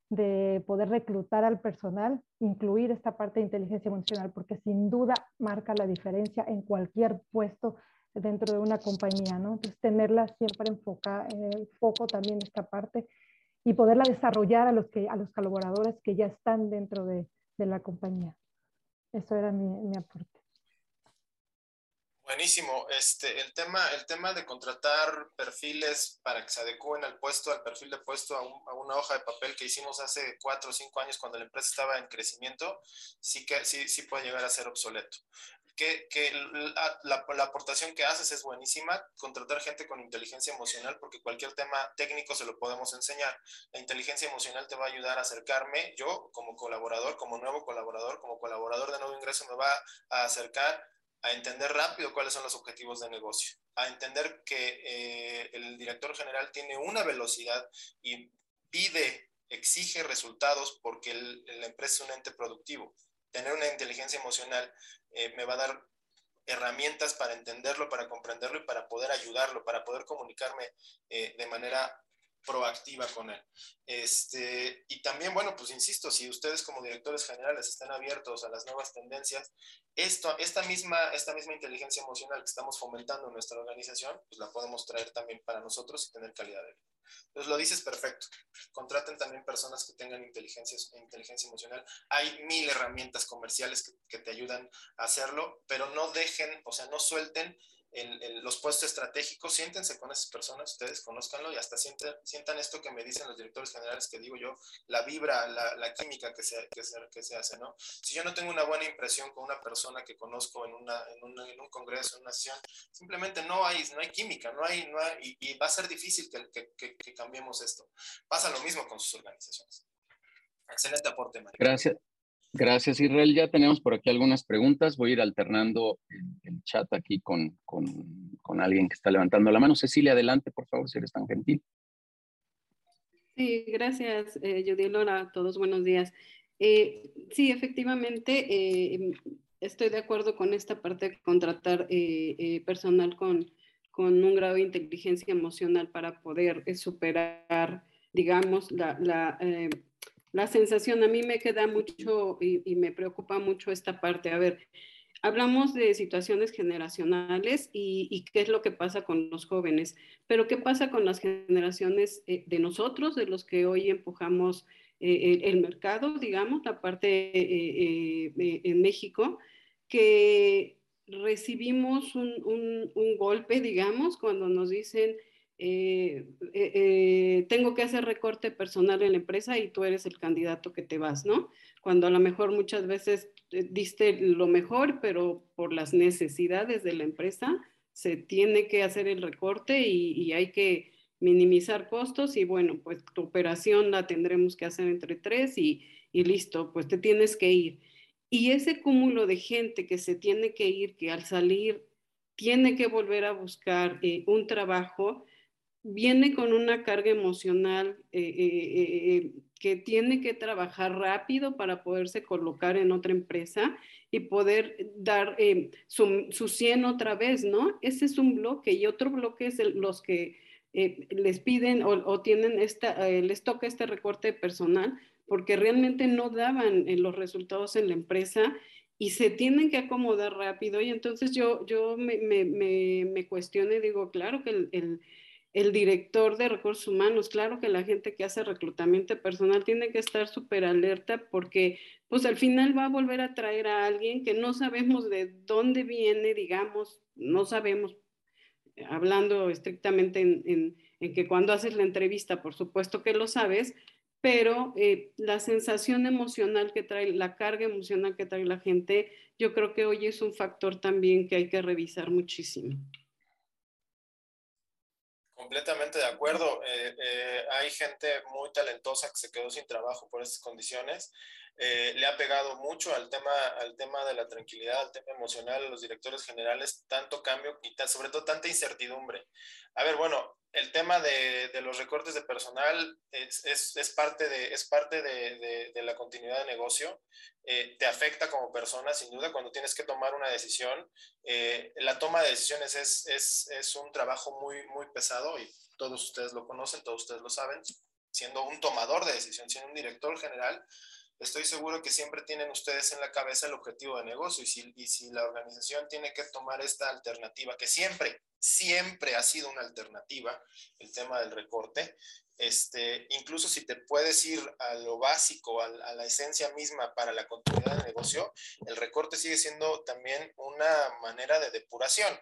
Speaker 4: de poder reclutar al personal, incluir esta parte de inteligencia emocional, porque sin duda marca la diferencia en cualquier puesto dentro de una compañía, ¿no? Entonces, tenerla siempre enfocada, en el foco también esta parte y poderla desarrollar a los, que, a los colaboradores que ya están dentro de, de la compañía. Eso era mi, mi aporte.
Speaker 2: Buenísimo. Este, el, tema, el tema de contratar perfiles para que se adecúen al puesto, al perfil de puesto, a, una hoja de papel que hicimos hace cuatro o cinco años cuando la empresa estaba en crecimiento, sí que sí, sí puede llegar a ser obsoleto. Que, que la, la, aportación que haces es buenísima, contratar gente con inteligencia emocional, porque cualquier tema técnico se lo podemos enseñar. La inteligencia emocional te va a ayudar a acercarme, yo como colaborador, como nuevo colaborador, como colaborador de nuevo ingreso, me va a acercar a entender rápido cuáles son los objetivos de negocio, a entender que eh, el director general tiene una velocidad y pide, exige resultados porque la empresa es un ente productivo. Tener una inteligencia emocional eh, me va a dar herramientas para entenderlo, para comprenderlo y para poder ayudarlo, para poder comunicarme eh, de manera proactiva con él. Este, y también, bueno, pues insisto, si ustedes como directores generales están abiertos a las nuevas tendencias, esto, esta, misma, esta misma inteligencia emocional que estamos fomentando en nuestra organización, pues la podemos traer también para nosotros y tener calidad de vida. Entonces lo dices perfecto. Contraten también personas que tengan inteligencia, inteligencia emocional. Hay mil herramientas comerciales que, que te ayudan a hacerlo, pero no dejen, o sea, no suelten en, los puestos estratégicos, siéntense con esas personas, ustedes conózcanlo y hasta sientan, sientan esto que me dicen los directores generales que digo yo, la vibra, la, la química que se, que, se, que se, hace, ¿no? Si yo no tengo una buena impresión con una persona que conozco en, una, en, un, en un congreso, en una sesión, simplemente no hay, no hay química, no hay, no hay y, va a ser difícil que, que, que, cambiemos esto. Pasa lo mismo con sus organizaciones. Excelente aporte, María.
Speaker 1: Gracias. Gracias, Israel. Ya tenemos por aquí algunas preguntas. Voy a ir alternando el, chat aquí con, con, con, alguien que está levantando la mano. Cecilia, adelante, por favor, si eres tan gentil.
Speaker 5: Sí, gracias, eh, Judy Lora. Todos buenos días. Eh, sí, efectivamente, eh, estoy de acuerdo con esta parte de contratar eh, personal con, con un grado de inteligencia emocional para poder superar, digamos, la, la la sensación, a mí me queda mucho y, me preocupa mucho esta parte. A ver, hablamos de situaciones generacionales y, qué es lo que pasa con los jóvenes, pero qué pasa con las generaciones eh, de nosotros, de los que hoy empujamos eh, el, mercado, digamos, la parte eh, en México, que recibimos un golpe, digamos, cuando nos dicen eh, eh, eh, tengo que hacer recorte personal en la empresa y tú eres el candidato que te vas, ¿no? Cuando a lo mejor muchas veces diste lo mejor, pero por las necesidades de la empresa se tiene que hacer el recorte y, hay que minimizar costos y bueno, pues tu operación la tendremos que hacer entre tres y, listo, pues te tienes que ir. Y ese cúmulo de gente que se tiene que ir, que al salir tiene que volver a buscar un trabajo, viene con una carga emocional eh, eh, eh, que tiene que trabajar rápido para poderse colocar en otra empresa y poder dar su, su 100 otra vez, ¿no? Ese es un bloque y otro bloque es los que les piden o, tienen esta, les toca este recorte de personal porque realmente no daban los resultados en la empresa y se tienen que acomodar rápido y entonces yo, yo me, me, me, cuestiono y digo, claro que el el director de recursos humanos, claro que la gente que hace reclutamiento personal tiene que estar súper alerta porque pues al final va a volver a traer a alguien que no sabemos de dónde viene, digamos, no sabemos, hablando estrictamente en, que cuando haces la entrevista, por supuesto que lo sabes, pero eh, la sensación emocional que trae, la carga emocional que trae la gente, yo creo que hoy es un factor también que hay que revisar muchísimo.
Speaker 2: Completamente de acuerdo. Eh, eh, hay gente muy talentosa que se quedó sin trabajo por estas condiciones. Eh, le ha pegado mucho al tema, al tema de la tranquilidad, al tema emocional a los directores generales, tanto cambio y sobre todo tanta incertidumbre. A ver, bueno, el tema de, los recortes de personal es, es, es parte, de, es parte de, la continuidad de negocio. Eh, te afecta como persona, sin duda, cuando tienes que tomar una decisión. Eh, la toma de decisiones es, es, un trabajo muy, muy pesado y todos ustedes lo conocen, todos ustedes lo saben. Siendo un tomador de decisión, siendo un director general, estoy seguro que siempre tienen ustedes en la cabeza el objetivo de negocio y si, y si la organización tiene que tomar esta alternativa, que siempre, siempre ha sido una alternativa, el tema del recorte, este, incluso si te puedes ir a lo básico, a, la esencia misma para la continuidad del negocio, el recorte sigue siendo también una manera de depuración.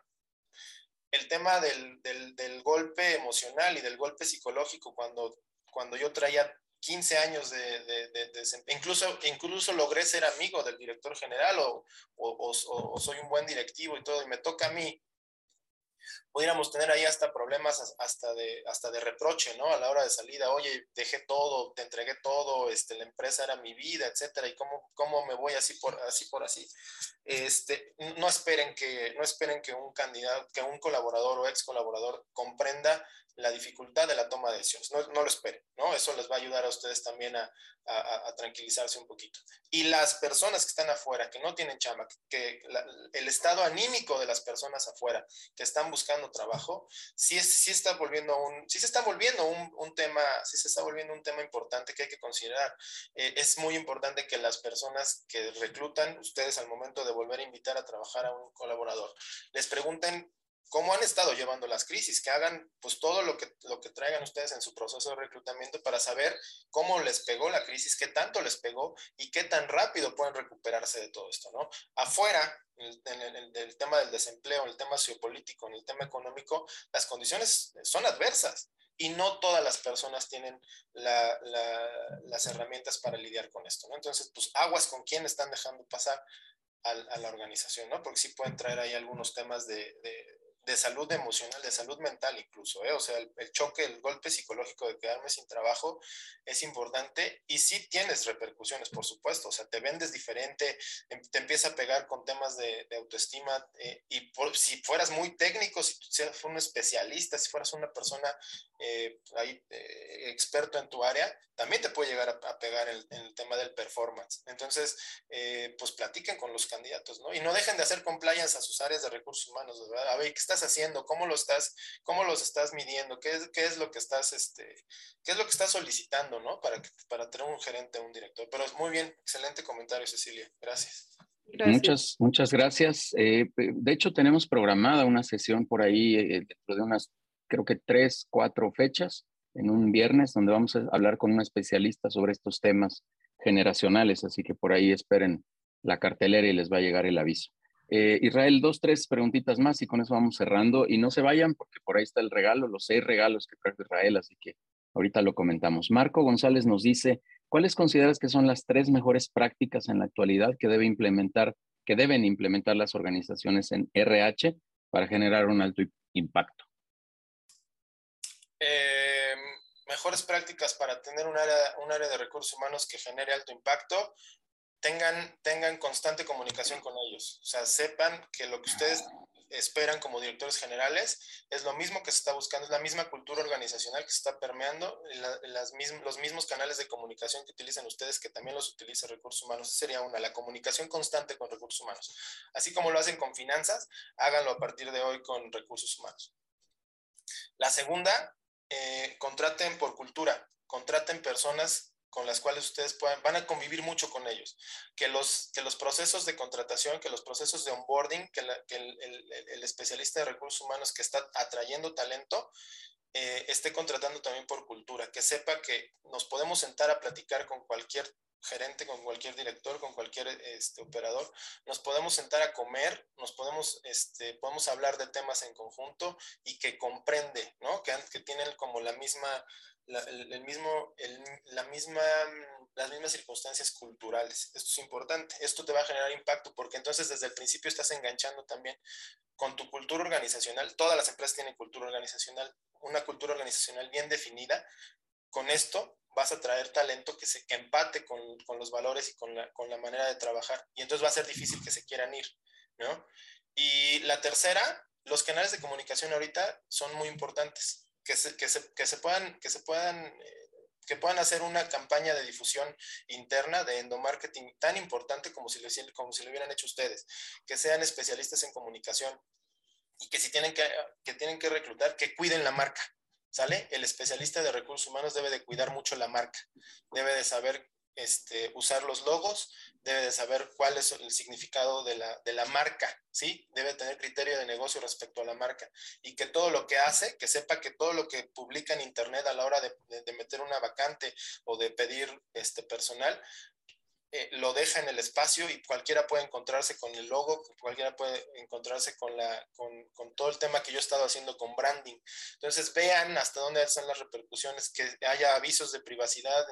Speaker 2: El tema del, del, del golpe emocional y del golpe psicológico, cuando, cuando yo traía 15 años de, de, incluso, incluso logré ser amigo del director general o, o, soy un buen directivo y todo, y me toca a mí, pudiéramos tener ahí hasta problemas hasta de, hasta de reproche, ¿no? A la hora de salida, oye, dejé todo, te entregué todo, este, la empresa era mi vida, etcétera, y cómo, cómo me voy así por así por así. Este, no esperen que, no esperen que un candidato, que un colaborador o ex colaborador comprenda la dificultad de la toma de decisiones. No, no, lo esperen, ¿no? Eso les va a ayudar a ustedes también a, a, tranquilizarse un poquito. Y las personas que están afuera, que no tienen chamba, que el estado anímico de las personas afuera, que están buscando trabajo, sí, es, sí está volviendo un, sí se está volviendo un, un, tema, sí se está volviendo un tema importante que hay que considerar. Eh, es muy importante que las personas que reclutan, ustedes al momento de volver a invitar a trabajar a un colaborador, les pregunten cómo han estado llevando las crisis, que hagan pues todo lo que, lo que traigan ustedes en su proceso de reclutamiento para saber cómo les pegó la crisis, qué tanto les pegó y qué tan rápido pueden recuperarse de todo esto, ¿no? Afuera, en el, tema del desempleo, en el tema sociopolítico, en el tema económico, las condiciones son adversas y no todas las personas tienen las herramientas para lidiar con esto, ¿no? Entonces, pues aguas con quién están dejando pasar a, la organización, ¿no? Porque sí pueden traer ahí algunos temas de de salud emocional, de salud mental incluso, ¿eh? o sea, el, choque, el golpe psicológico de quedarme sin trabajo es importante y sí tienes repercusiones, por supuesto, o sea, te vendes diferente, te empieza a pegar con temas de, autoestima eh, y si fueras muy técnico, si fueras un especialista, si fueras una persona eh, ahí, experto en tu área, también te puede llegar a, pegar en el, tema del performance. Entonces, pues platiquen con los candidatos, ¿no? Y no dejen de hacer compliance a sus áreas de recursos humanos, ¿verdad? A ver, ¿qué estás haciendo? ¿Cómo lo estás, cómo los estás midiendo? ¿Qué es, qué es lo que estás, este, qué es lo que estás solicitando, ¿no? Para, para tener un gerente, un director. Pero muy bien, excelente comentario, Cecilia. Gracias.
Speaker 1: Muchas, muchas gracias. Eh, de hecho, tenemos programada una sesión por ahí eh, dentro de unas, creo que tres, cuatro fechas, en un viernes, donde vamos a hablar con un especialista sobre estos temas generacionales. Así que por ahí esperen la cartelera y les va a llegar el aviso. Eh, Israel, dos, tres preguntitas más y con eso vamos cerrando. Y no se vayan porque por ahí está el regalo, los seis regalos que trajo Israel, así que ahorita lo comentamos. Marco González nos dice, ¿cuáles consideras que son las tres mejores prácticas en la actualidad que debe implementar, que deben implementar las organizaciones en RH para generar un alto impacto?
Speaker 2: Eh, mejores prácticas para tener un área, un área de recursos humanos que genere alto impacto tengan, tengan constante comunicación con ellos. O sea, sepan que lo que ustedes esperan como directores generales es lo mismo que se está buscando, es la misma cultura organizacional que se está permeando, las los mismos canales de comunicación que utilizan ustedes, que también los utiliza recursos humanos. Esa sería una, la comunicación constante con recursos humanos. Así como lo hacen con finanzas, háganlo a partir de hoy con recursos humanos. La segunda, eh, contraten por cultura, contraten personas con las cuales ustedes puedan, van a convivir mucho con ellos. Que los, que los procesos de contratación, que los procesos de onboarding, que, el, especialista de recursos humanos que está atrayendo talento, eh, esté contratando también por cultura, que sepa que nos podemos sentar a platicar con cualquier gerente, con cualquier director, con cualquier este, operador, nos podemos sentar a comer, nos podemos, este, podemos hablar de temas en conjunto y que comprende, ¿no? Que, que tienen como la misma, el, mismo, la misma, las mismas circunstancias culturales. Esto es importante. Esto te va a generar impacto porque entonces desde el principio estás enganchando también con tu cultura organizacional. Todas las empresas tienen cultura organizacional, una cultura organizacional bien definida. Con esto vas a traer talento que, se, que empate con, con los valores y con la, con la, manera de trabajar. Y entonces va a ser difícil que se quieran ir, ¿no? Y la tercera, los canales de comunicación ahorita son muy importantes. Que se, que se, que se puedan, que se puedan eh, que puedan hacer una campaña de difusión interna de endomarketing tan importante como si, lo, como si lo hubieran hecho ustedes, que sean especialistas en comunicación y que si tienen que, que tienen que reclutar, que cuiden la marca, ¿sale? El especialista de recursos humanos debe de cuidar mucho la marca, debe de saber este, usar los logos, debe de saber cuál es el significado de la, de la, marca, ¿sí? Debe tener criterio de negocio respecto a la marca y que todo lo que hace, que sepa que todo lo que publica en Internet a la hora de, de meter una vacante o de pedir este personal, eh, lo deja en el espacio y cualquiera puede encontrarse con el logo, cualquiera puede encontrarse con, la, con, todo el tema que yo he estado haciendo con branding. Entonces vean hasta dónde están las repercusiones, que haya avisos de privacidad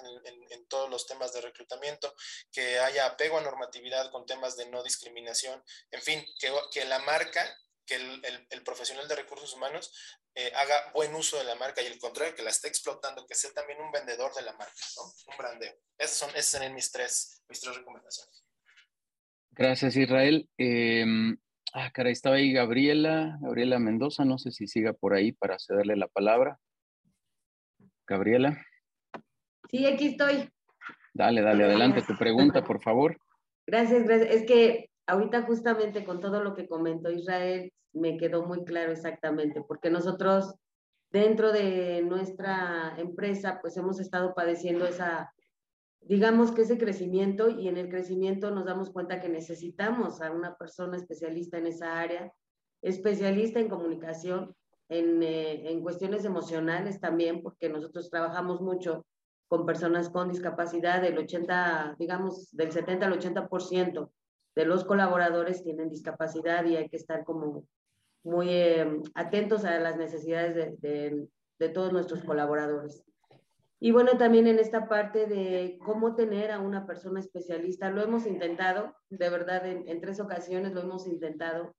Speaker 2: en, todos los temas de reclutamiento, que haya apego a normatividad con temas de no discriminación, en fin, que la marca que el, el, el, profesional de recursos humanos eh, haga buen uso de la marca y el contrario, que la esté explotando, que sea también un vendedor de la marca, ¿no? un brandeo. Esas son, esas son mis, tres, mis tres recomendaciones.
Speaker 1: Gracias, Israel. Eh, ah, caray, estaba ahí Gabriela, Gabriela Mendoza, no sé si siga por ahí para cederle la palabra. Gabriela.
Speaker 6: Sí, aquí estoy.
Speaker 1: Dale, dale, adelante tu pregunta, por favor.
Speaker 6: Gracias, gracias. Es que ahorita justamente con todo lo que comentó Israel, me quedó muy claro exactamente, porque nosotros dentro de nuestra empresa, pues hemos estado padeciendo esa, digamos que ese crecimiento y en el crecimiento nos damos cuenta que necesitamos a una persona especialista en esa área, especialista en comunicación, en, eh, en cuestiones emocionales también, porque nosotros trabajamos mucho con personas con discapacidad, del 80, digamos, del 70 al 80% de los colaboradores tienen discapacidad y hay que estar como muy eh, atentos a las necesidades de, de, todos nuestros colaboradores. Y bueno, también en esta parte de cómo tener a una persona especialista, lo hemos intentado, de verdad, en, en tres ocasiones lo hemos intentado,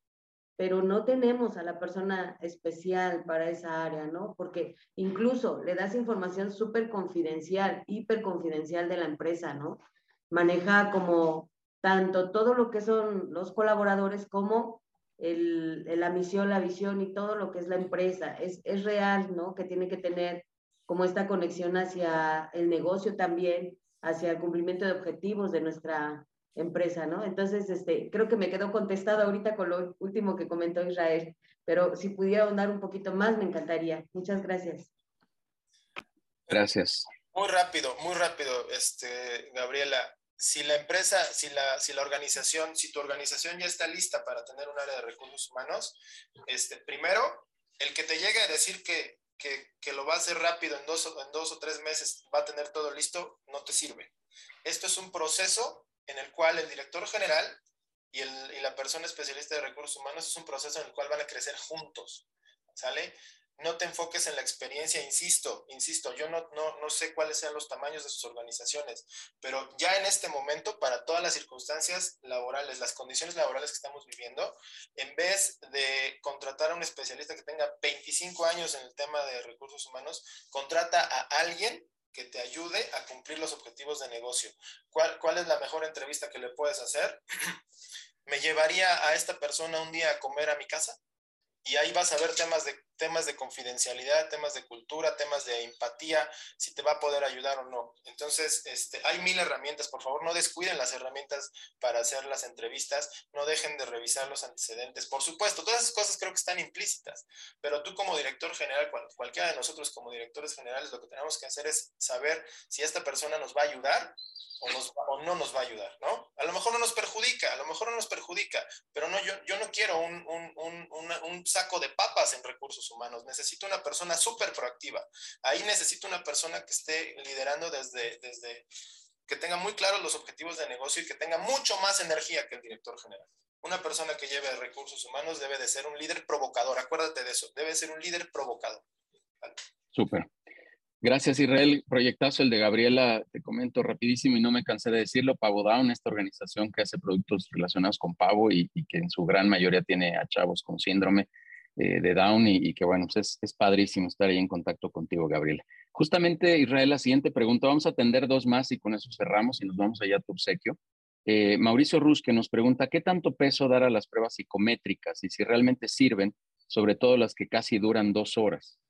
Speaker 6: pero no tenemos a la persona especial para esa área, ¿no? Porque incluso le das información súper confidencial, hiper confidencial de la empresa, ¿no? Maneja como tanto todo lo que son los colaboradores como el, la misión, la visión y todo lo que es la empresa. Es, es real, ¿no? Que tiene que tener como esta conexión hacia el negocio también, hacia el cumplimiento de objetivos de nuestra empresa, ¿no? Entonces, este, creo que me quedó contestado ahorita con lo último que comentó Israel, pero si pudiera ahondar un poquito más, me encantaría. Muchas gracias.
Speaker 1: Gracias.
Speaker 2: Muy rápido, muy rápido, este, Gabriela si la empresa, si la, si la organización, si tu organización ya está lista para tener un área de recursos humanos, este, primero, el que te llegue a decir que, que, que lo va a hacer rápido en dos, en dos o tres meses, va a tener todo listo, no te sirve. Esto es un proceso en el cual el director general y, el, y la persona especialista de recursos humanos es un proceso en el cual van a crecer juntos, ¿sale? No te enfoques en la experiencia, insisto, insisto, yo no, no, no, sé cuáles sean los tamaños de sus organizaciones, pero ya en este momento, para todas las circunstancias laborales, las condiciones laborales que estamos viviendo, en vez de contratar a un especialista que tenga 25 años en el tema de recursos humanos, contrata a alguien que te ayude a cumplir los objetivos de negocio. ¿Cuál, cuál es la mejor entrevista que le puedes hacer? ¿Me llevaría a esta persona un día a comer a mi casa? y ahí vas a ver temas de, temas de confidencialidad, temas de cultura, temas de empatía, si te va a poder ayudar o no. Entonces, este, hay mil herramientas, por favor, no descuiden las herramientas para hacer las entrevistas, no dejen de revisar los antecedentes. Por supuesto, todas esas cosas creo que están implícitas, pero tú como director general, cualquiera de nosotros como directores generales, lo que tenemos que hacer es saber si esta persona nos va a ayudar o, no nos va a ayudar, ¿no? A lo mejor no nos perjudica, a lo mejor no nos perjudica, pero no, yo, yo no quiero un, un, un, saco de papas en recursos humanos, necesito una persona súper proactiva. Ahí necesito una persona que esté liderando desde, desde, que tenga muy claros los objetivos de negocio y que tenga mucho más energía que el director general. Una persona que lleve recursos humanos debe de ser un líder provocador, acuérdate de eso, debe ser un líder provocador.
Speaker 1: Súper. Gracias, Israel. Proyectazo el de Gabriela, te comento rapidísimo y no me cansé de decirlo, Pavo Down, esta organización que hace productos relacionados con pavo y, que en su gran mayoría tiene a chavos con síndrome eh, de Down y, que bueno, pues es, padrísimo estar ahí en contacto contigo, Gabriela. Justamente, Israel, la siguiente pregunta, vamos a atender dos más y con eso cerramos y nos vamos allá a tu obsequio. Eh, Mauricio Rus, que nos pregunta, ¿qué tanto peso dar a las pruebas psicométricas y si realmente sirven, sobre todo las que casi duran dos horas?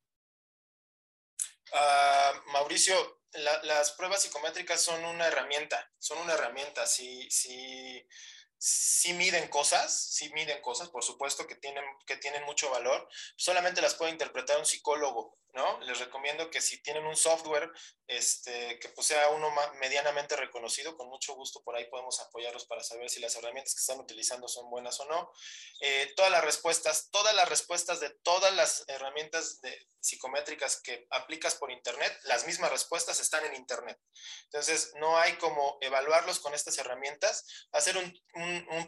Speaker 2: Uh, Mauricio, la, las pruebas psicométricas son una herramienta, son una herramienta. Si, si, si miden cosas, si miden cosas, por supuesto que tienen, que tienen mucho valor, solamente las puede interpretar un psicólogo ¿no? Les recomiendo que si tienen un software este, que pues sea uno medianamente reconocido, con mucho gusto por ahí podemos apoyarlos para saber si las herramientas que están utilizando son buenas o no. Eh, todas las respuestas, todas las respuestas de todas las herramientas de, psicométricas que aplicas por Internet, las mismas respuestas están en Internet. Entonces, no hay como evaluarlos con estas herramientas, hacer un,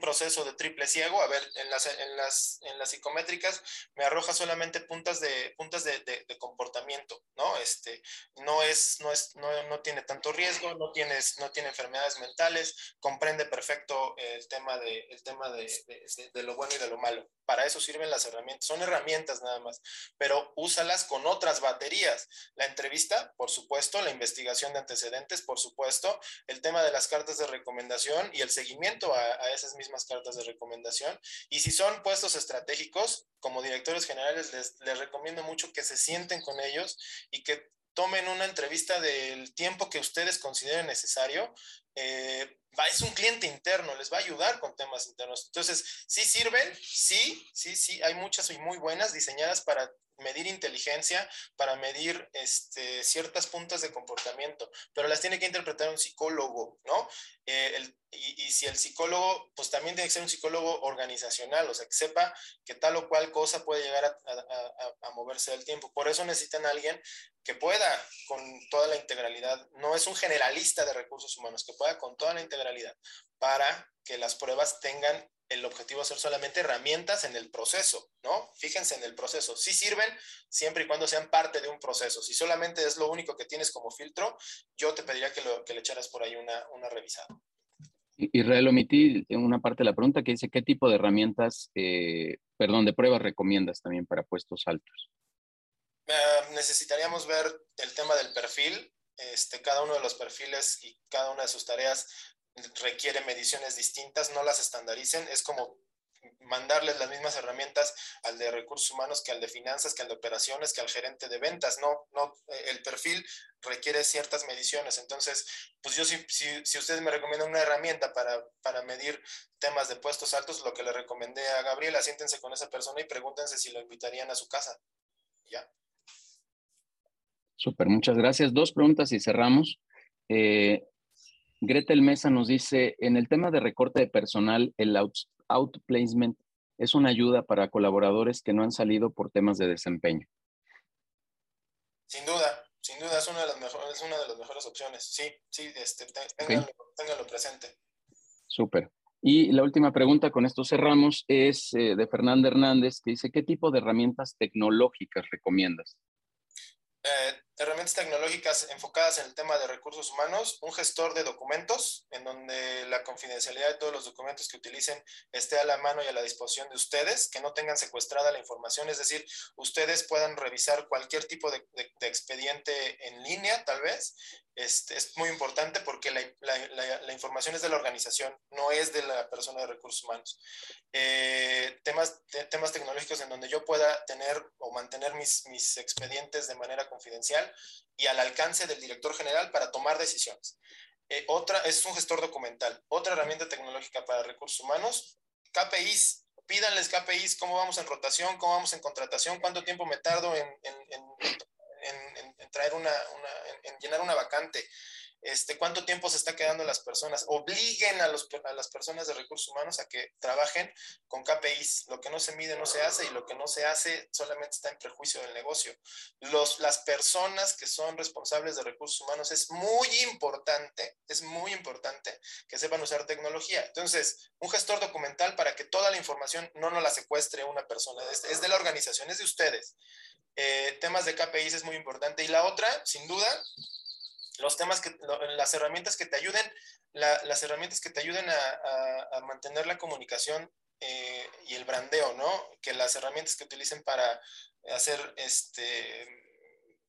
Speaker 2: proceso de triple ciego, a ver, en las, en las, en las psicométricas me arroja solamente puntas de, puntas de, de, de comportamiento, ¿no? Este, no es, no es, no, no tiene tanto riesgo, no, tienes, no tiene enfermedades mentales, comprende perfecto el tema, de, el tema de, de, lo bueno y de lo malo. Para eso sirven las herramientas, son herramientas nada más, pero úsalas con otras baterías. La entrevista, por supuesto, la investigación de antecedentes, por supuesto, el tema de las cartas de recomendación y el seguimiento a, a esas mismas cartas de recomendación. Y si son puestos estratégicos, como directores generales les, recomiendo mucho que se sienten con ellos y que tomen una entrevista del tiempo que ustedes consideren necesario eh, es un cliente interno, les va a ayudar con temas internos. Entonces, sí sirven, sí, sí, sí, hay muchas y muy buenas diseñadas para medir inteligencia, para medir este, ciertas puntas de comportamiento, pero las tiene que interpretar un psicólogo, ¿no? Eh, y, si el psicólogo, pues también tiene que ser un psicólogo organizacional, o sea, que sepa que tal o cual cosa puede llegar a, moverse del tiempo. Por eso necesitan alguien que pueda con toda la integralidad, no es un generalista de recursos humanos, que pueda con toda la integralidad para que las pruebas tengan el objetivo ser solamente herramientas en el proceso, ¿no? Fíjense en el proceso. Sí sirven siempre y cuando sean parte de un proceso. Si solamente es lo único que tienes como filtro, yo te pediría que, lo, que le echaras por ahí una, una revisada.
Speaker 1: Israel, omití una parte de la pregunta que dice, ¿qué tipo de herramientas, eh, perdón, de pruebas recomiendas también para puestos altos?
Speaker 2: Uh, necesitaríamos ver el tema del perfil. Este, cada uno de los perfiles y cada una de sus tareas requiere mediciones distintas, no las estandaricen, es como mandarles las mismas herramientas al de recursos humanos que al de finanzas, que al de operaciones, que al gerente de ventas. No, no, el perfil requiere ciertas mediciones. Entonces, pues yo si, si, si ustedes me recomiendan una herramienta para, para, medir temas de puestos altos, lo que le recomendé a Gabriela, siéntense con esa persona y pregúntense si lo invitarían a su casa. ¿Ya?
Speaker 1: Súper, muchas gracias. Dos preguntas y cerramos. Eh, Gretel Mesa nos dice, en el tema de recorte de personal, el outplacement es una ayuda para colaboradores que no han salido por temas de desempeño.
Speaker 2: Sin duda, sin duda es una de las mejores, es una de las mejores opciones. Sí, sí, este, ténganlo, presente.
Speaker 1: Súper. Y la última pregunta, con esto cerramos, es eh, de Fernanda Hernández, que dice, ¿qué tipo de herramientas tecnológicas recomiendas?
Speaker 2: Eh, herramientas tecnológicas enfocadas en el tema de recursos humanos, un gestor de documentos, en donde la confidencialidad de todos los documentos que utilicen esté a la mano y a la disposición de ustedes, que no tengan secuestrada la información, es decir, ustedes puedan revisar cualquier tipo de, expediente en línea, tal vez. Este, es muy importante porque la, información es de la organización, no es de la persona de recursos humanos. Eh, temas, temas tecnológicos en donde yo pueda tener o mantener mis, mis expedientes de manera confidencial y al alcance del director general para tomar decisiones. Eh, otra es un gestor documental. Otra herramienta tecnológica para recursos humanos, KPIs. Pídanles KPIs, cómo vamos en rotación, cómo vamos en contratación, cuánto tiempo me tardo en, traer una, en llenar una vacante este, cuánto tiempo se está quedando las personas, obliguen a, las personas de recursos humanos a que trabajen con KPIs. Lo que no se mide no se hace y lo que no se hace solamente está en prejuicio del negocio. Las personas que son responsables de recursos humanos es muy importante, es muy importante que sepan usar tecnología. Entonces, un gestor documental para que toda la información no nos la secuestre una persona, es, de la organización, es de ustedes. Eh, temas de KPIs es muy importante. Y la otra, sin duda, los temas que, las herramientas que te ayuden, las herramientas que te ayuden a, mantener la comunicación eh, y el brandeo, ¿no? Que las herramientas que utilicen para hacer, este,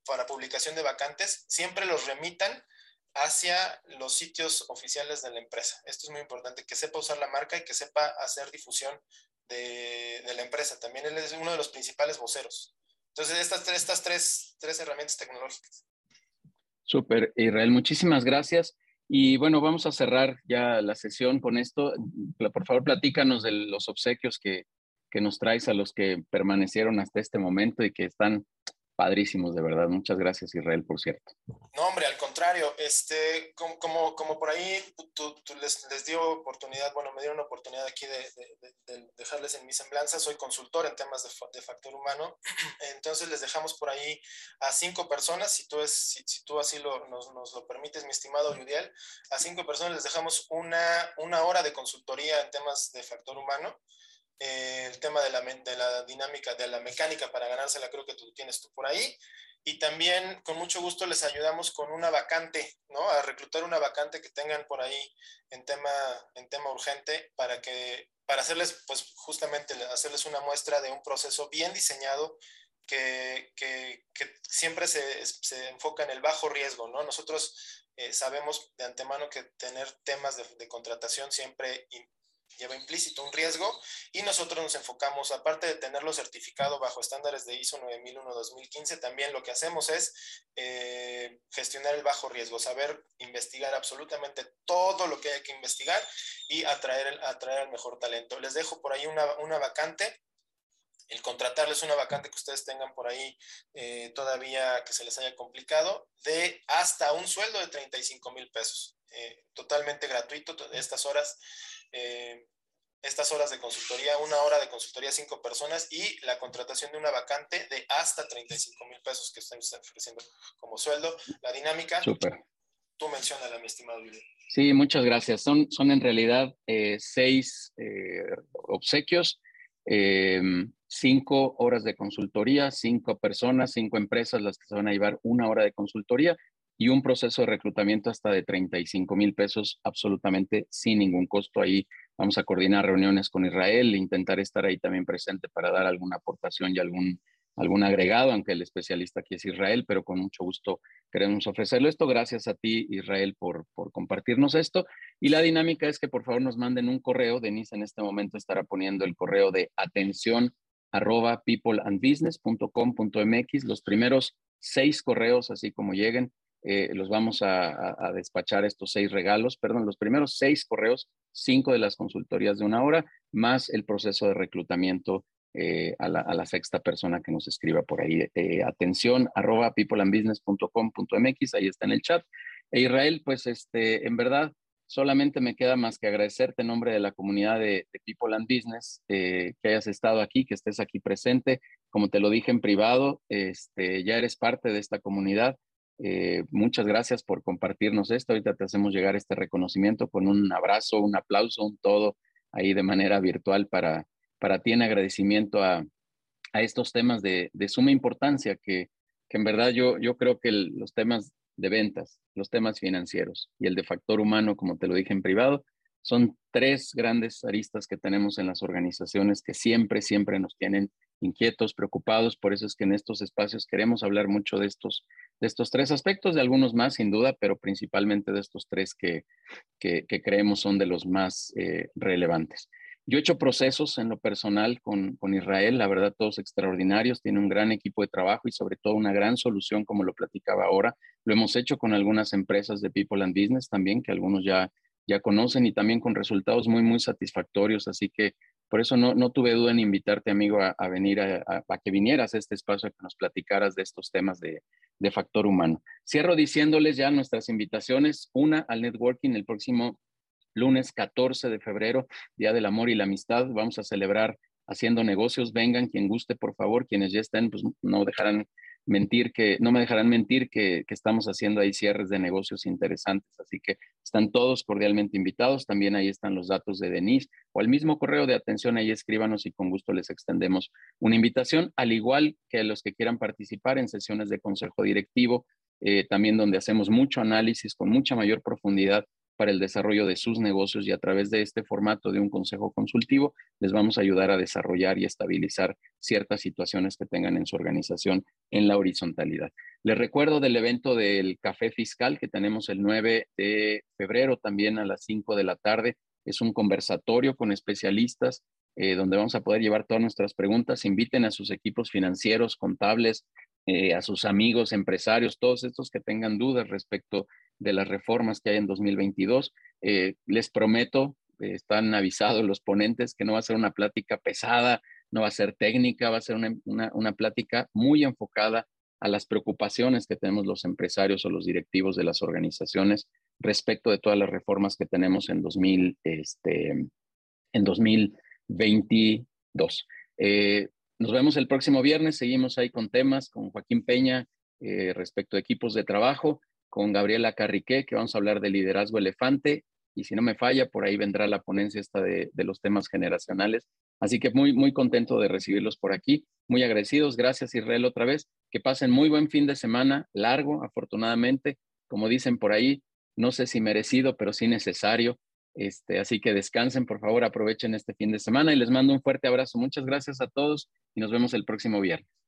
Speaker 2: para publicación de vacantes, siempre los remitan hacia los sitios oficiales de la empresa. Esto es muy importante, que sepa usar la marca y que sepa hacer difusión de, la empresa. También él es uno de los principales voceros. Entonces, estas tres, estas tres, tres herramientas tecnológicas.
Speaker 1: Súper, Israel, muchísimas gracias. Y bueno, vamos a cerrar ya la sesión con esto. Por favor, platícanos de los obsequios que, que nos traes a los que permanecieron hasta este momento y que están padrísimos, de verdad. Muchas gracias, Israel, por cierto.
Speaker 2: No, hombre, al contrario, este, como, como, por ahí tú, les, les, dio oportunidad, bueno, me dieron la oportunidad aquí de, dejarles en mi semblanza, soy consultor en temas de, factor humano, entonces les dejamos por ahí a cinco personas, si tú, es, si, tú así lo, nos, nos, lo permites, mi estimado Yudiel, a cinco personas les dejamos una, una hora de consultoría en temas de factor humano. Eh, el tema de la, dinámica, de la mecánica para ganársela, creo que tú tienes tú por ahí. Y también con mucho gusto les ayudamos con una vacante, ¿no? A reclutar una vacante que tengan por ahí en tema, en tema urgente para que, para hacerles, pues justamente hacerles una muestra de un proceso bien diseñado que, que, que siempre se, se, enfoca en el bajo riesgo, ¿no? Nosotros eh, sabemos de antemano que tener temas de, de contratación siempre lleva implícito un riesgo y nosotros nos enfocamos, aparte de tenerlo certificado bajo estándares de ISO 9001-2015, también lo que hacemos es eh, gestionar el bajo riesgo, saber investigar absolutamente todo lo que hay que investigar y atraer, atraer al mejor talento. Les dejo por ahí una, una vacante el contratarles una vacante que ustedes tengan por ahí eh, todavía que se les haya complicado, de hasta un sueldo de 35 mil pesos. Eh, totalmente gratuito estas horas. Eh, estas horas de consultoría, una hora de consultoría cinco personas y la contratación de una vacante de hasta 35 mil pesos que estamos ofreciendo como sueldo. La dinámica,
Speaker 1: Súper.
Speaker 2: tú mencionala, mi estimado Luis.
Speaker 1: Sí, muchas gracias. Son, son en realidad seis obsequios Em, cinco horas de consultoría, cinco personas, cinco empresas las que se van a llevar una hora de consultoría y un proceso de reclutamiento hasta de 35 mil pesos absolutamente sin ningún costo. Ahí vamos a coordinar reuniones con Israel, intentar estar ahí también presente para dar alguna aportación y algún algún agregado, aunque el especialista aquí es Israel, pero con mucho gusto queremos ofrecerlo esto. Gracias a ti, Israel, por, por compartirnos esto. Y la dinámica es que por favor nos manden un correo. Denise en este momento estará poniendo el correo de atención arroba peopleandbusiness.com.mx. Los primeros seis correos, así como lleguen, eh, los vamos a, despachar estos seis regalos, perdón, los primeros seis correos, cinco de las consultorías de una hora, más el proceso de reclutamiento eh, a, la, sexta persona que nos escriba por ahí. Eh, atención, arroba peopleandbusiness.com.mx, ahí está en el chat. E Israel, pues este, en verdad, solamente me queda más que agradecerte en nombre de la comunidad de, People and Business eh, que hayas estado aquí, que estés aquí presente. Como te lo dije en privado, este, ya eres parte de esta comunidad. Muchas gracias por compartirnos esto. Ahorita te hacemos llegar este reconocimiento con un abrazo, un aplauso, un todo ahí de manera virtual para, para ti en agradecimiento a, estos temas de, suma importancia que, en verdad yo, yo creo que los temas de ventas, los temas financieros y el de factor humano, como te lo dije en privado, son tres grandes aristas que tenemos en las organizaciones que siempre, siempre nos tienen inquietos, preocupados. Por eso es que en estos espacios queremos hablar mucho de estos, de estos tres aspectos, de algunos más sin duda, pero principalmente de estos tres que, que, creemos son de los más eh, relevantes. Yo he hecho procesos en lo personal con, con, Israel, la verdad todos extraordinarios, tiene un gran equipo de trabajo y sobre todo una gran solución como lo platicaba ahora. Lo hemos hecho con algunas empresas de People and Business también, que algunos ya, ya conocen y también con resultados muy, muy satisfactorios. Así que por eso no, no tuve duda en invitarte, amigo, a, venir, a, a, que vinieras a este espacio, a que nos platicaras de estos temas de, de factor humano. Cierro diciéndoles ya nuestras invitaciones, una al networking el próximo lunes 14 de febrero, Día del Amor y la Amistad. Vamos a celebrar haciendo negocios. Vengan, quien guste, por favor. Quienes ya estén, pues no dejarán mentir que, no me dejarán mentir que, estamos haciendo ahí cierres de negocios interesantes. Así que están todos cordialmente invitados. También ahí están los datos de Denise o el mismo correo de atención. Ahí escríbanos y con gusto les extendemos una invitación, al igual que los que quieran participar en sesiones de consejo directivo, eh, también donde hacemos mucho análisis con mucha mayor profundidad para el desarrollo de sus negocios y a través de este formato de un consejo consultivo les vamos a ayudar a desarrollar y estabilizar ciertas situaciones que tengan en su organización en la horizontalidad. Les recuerdo del evento del café fiscal que tenemos el 9 de febrero también a las 5 de la tarde. Es un conversatorio con especialistas eh, donde vamos a poder llevar todas nuestras preguntas. Inviten a sus equipos financieros, contables, eh, a sus amigos, empresarios, todos estos que tengan dudas respecto de las reformas que hay en 2022. Eh, les prometo, eh, están avisados los ponentes, que no va a ser una plática pesada, no va a ser técnica, va a ser una, una, plática muy enfocada a las preocupaciones que tenemos los empresarios o los directivos de las organizaciones respecto de todas las reformas que tenemos en, 2000, este, en 2022. Eh, nos vemos el próximo viernes, seguimos ahí con temas con Joaquín Peña respecto a equipos de trabajo con Gabriela Carriqué, que vamos a hablar de liderazgo elefante. Y si no me falla, por ahí vendrá la ponencia esta de, los temas generacionales. Así que muy, muy contento de recibirlos por aquí. Muy agradecidos. Gracias, Israel, otra vez. Que pasen muy buen fin de semana, largo, afortunadamente. Como dicen por ahí, no sé si merecido, pero sí necesario. Este, así que descansen, por favor, aprovechen este fin de semana y les mando un fuerte abrazo. Muchas gracias a todos y nos vemos el próximo viernes.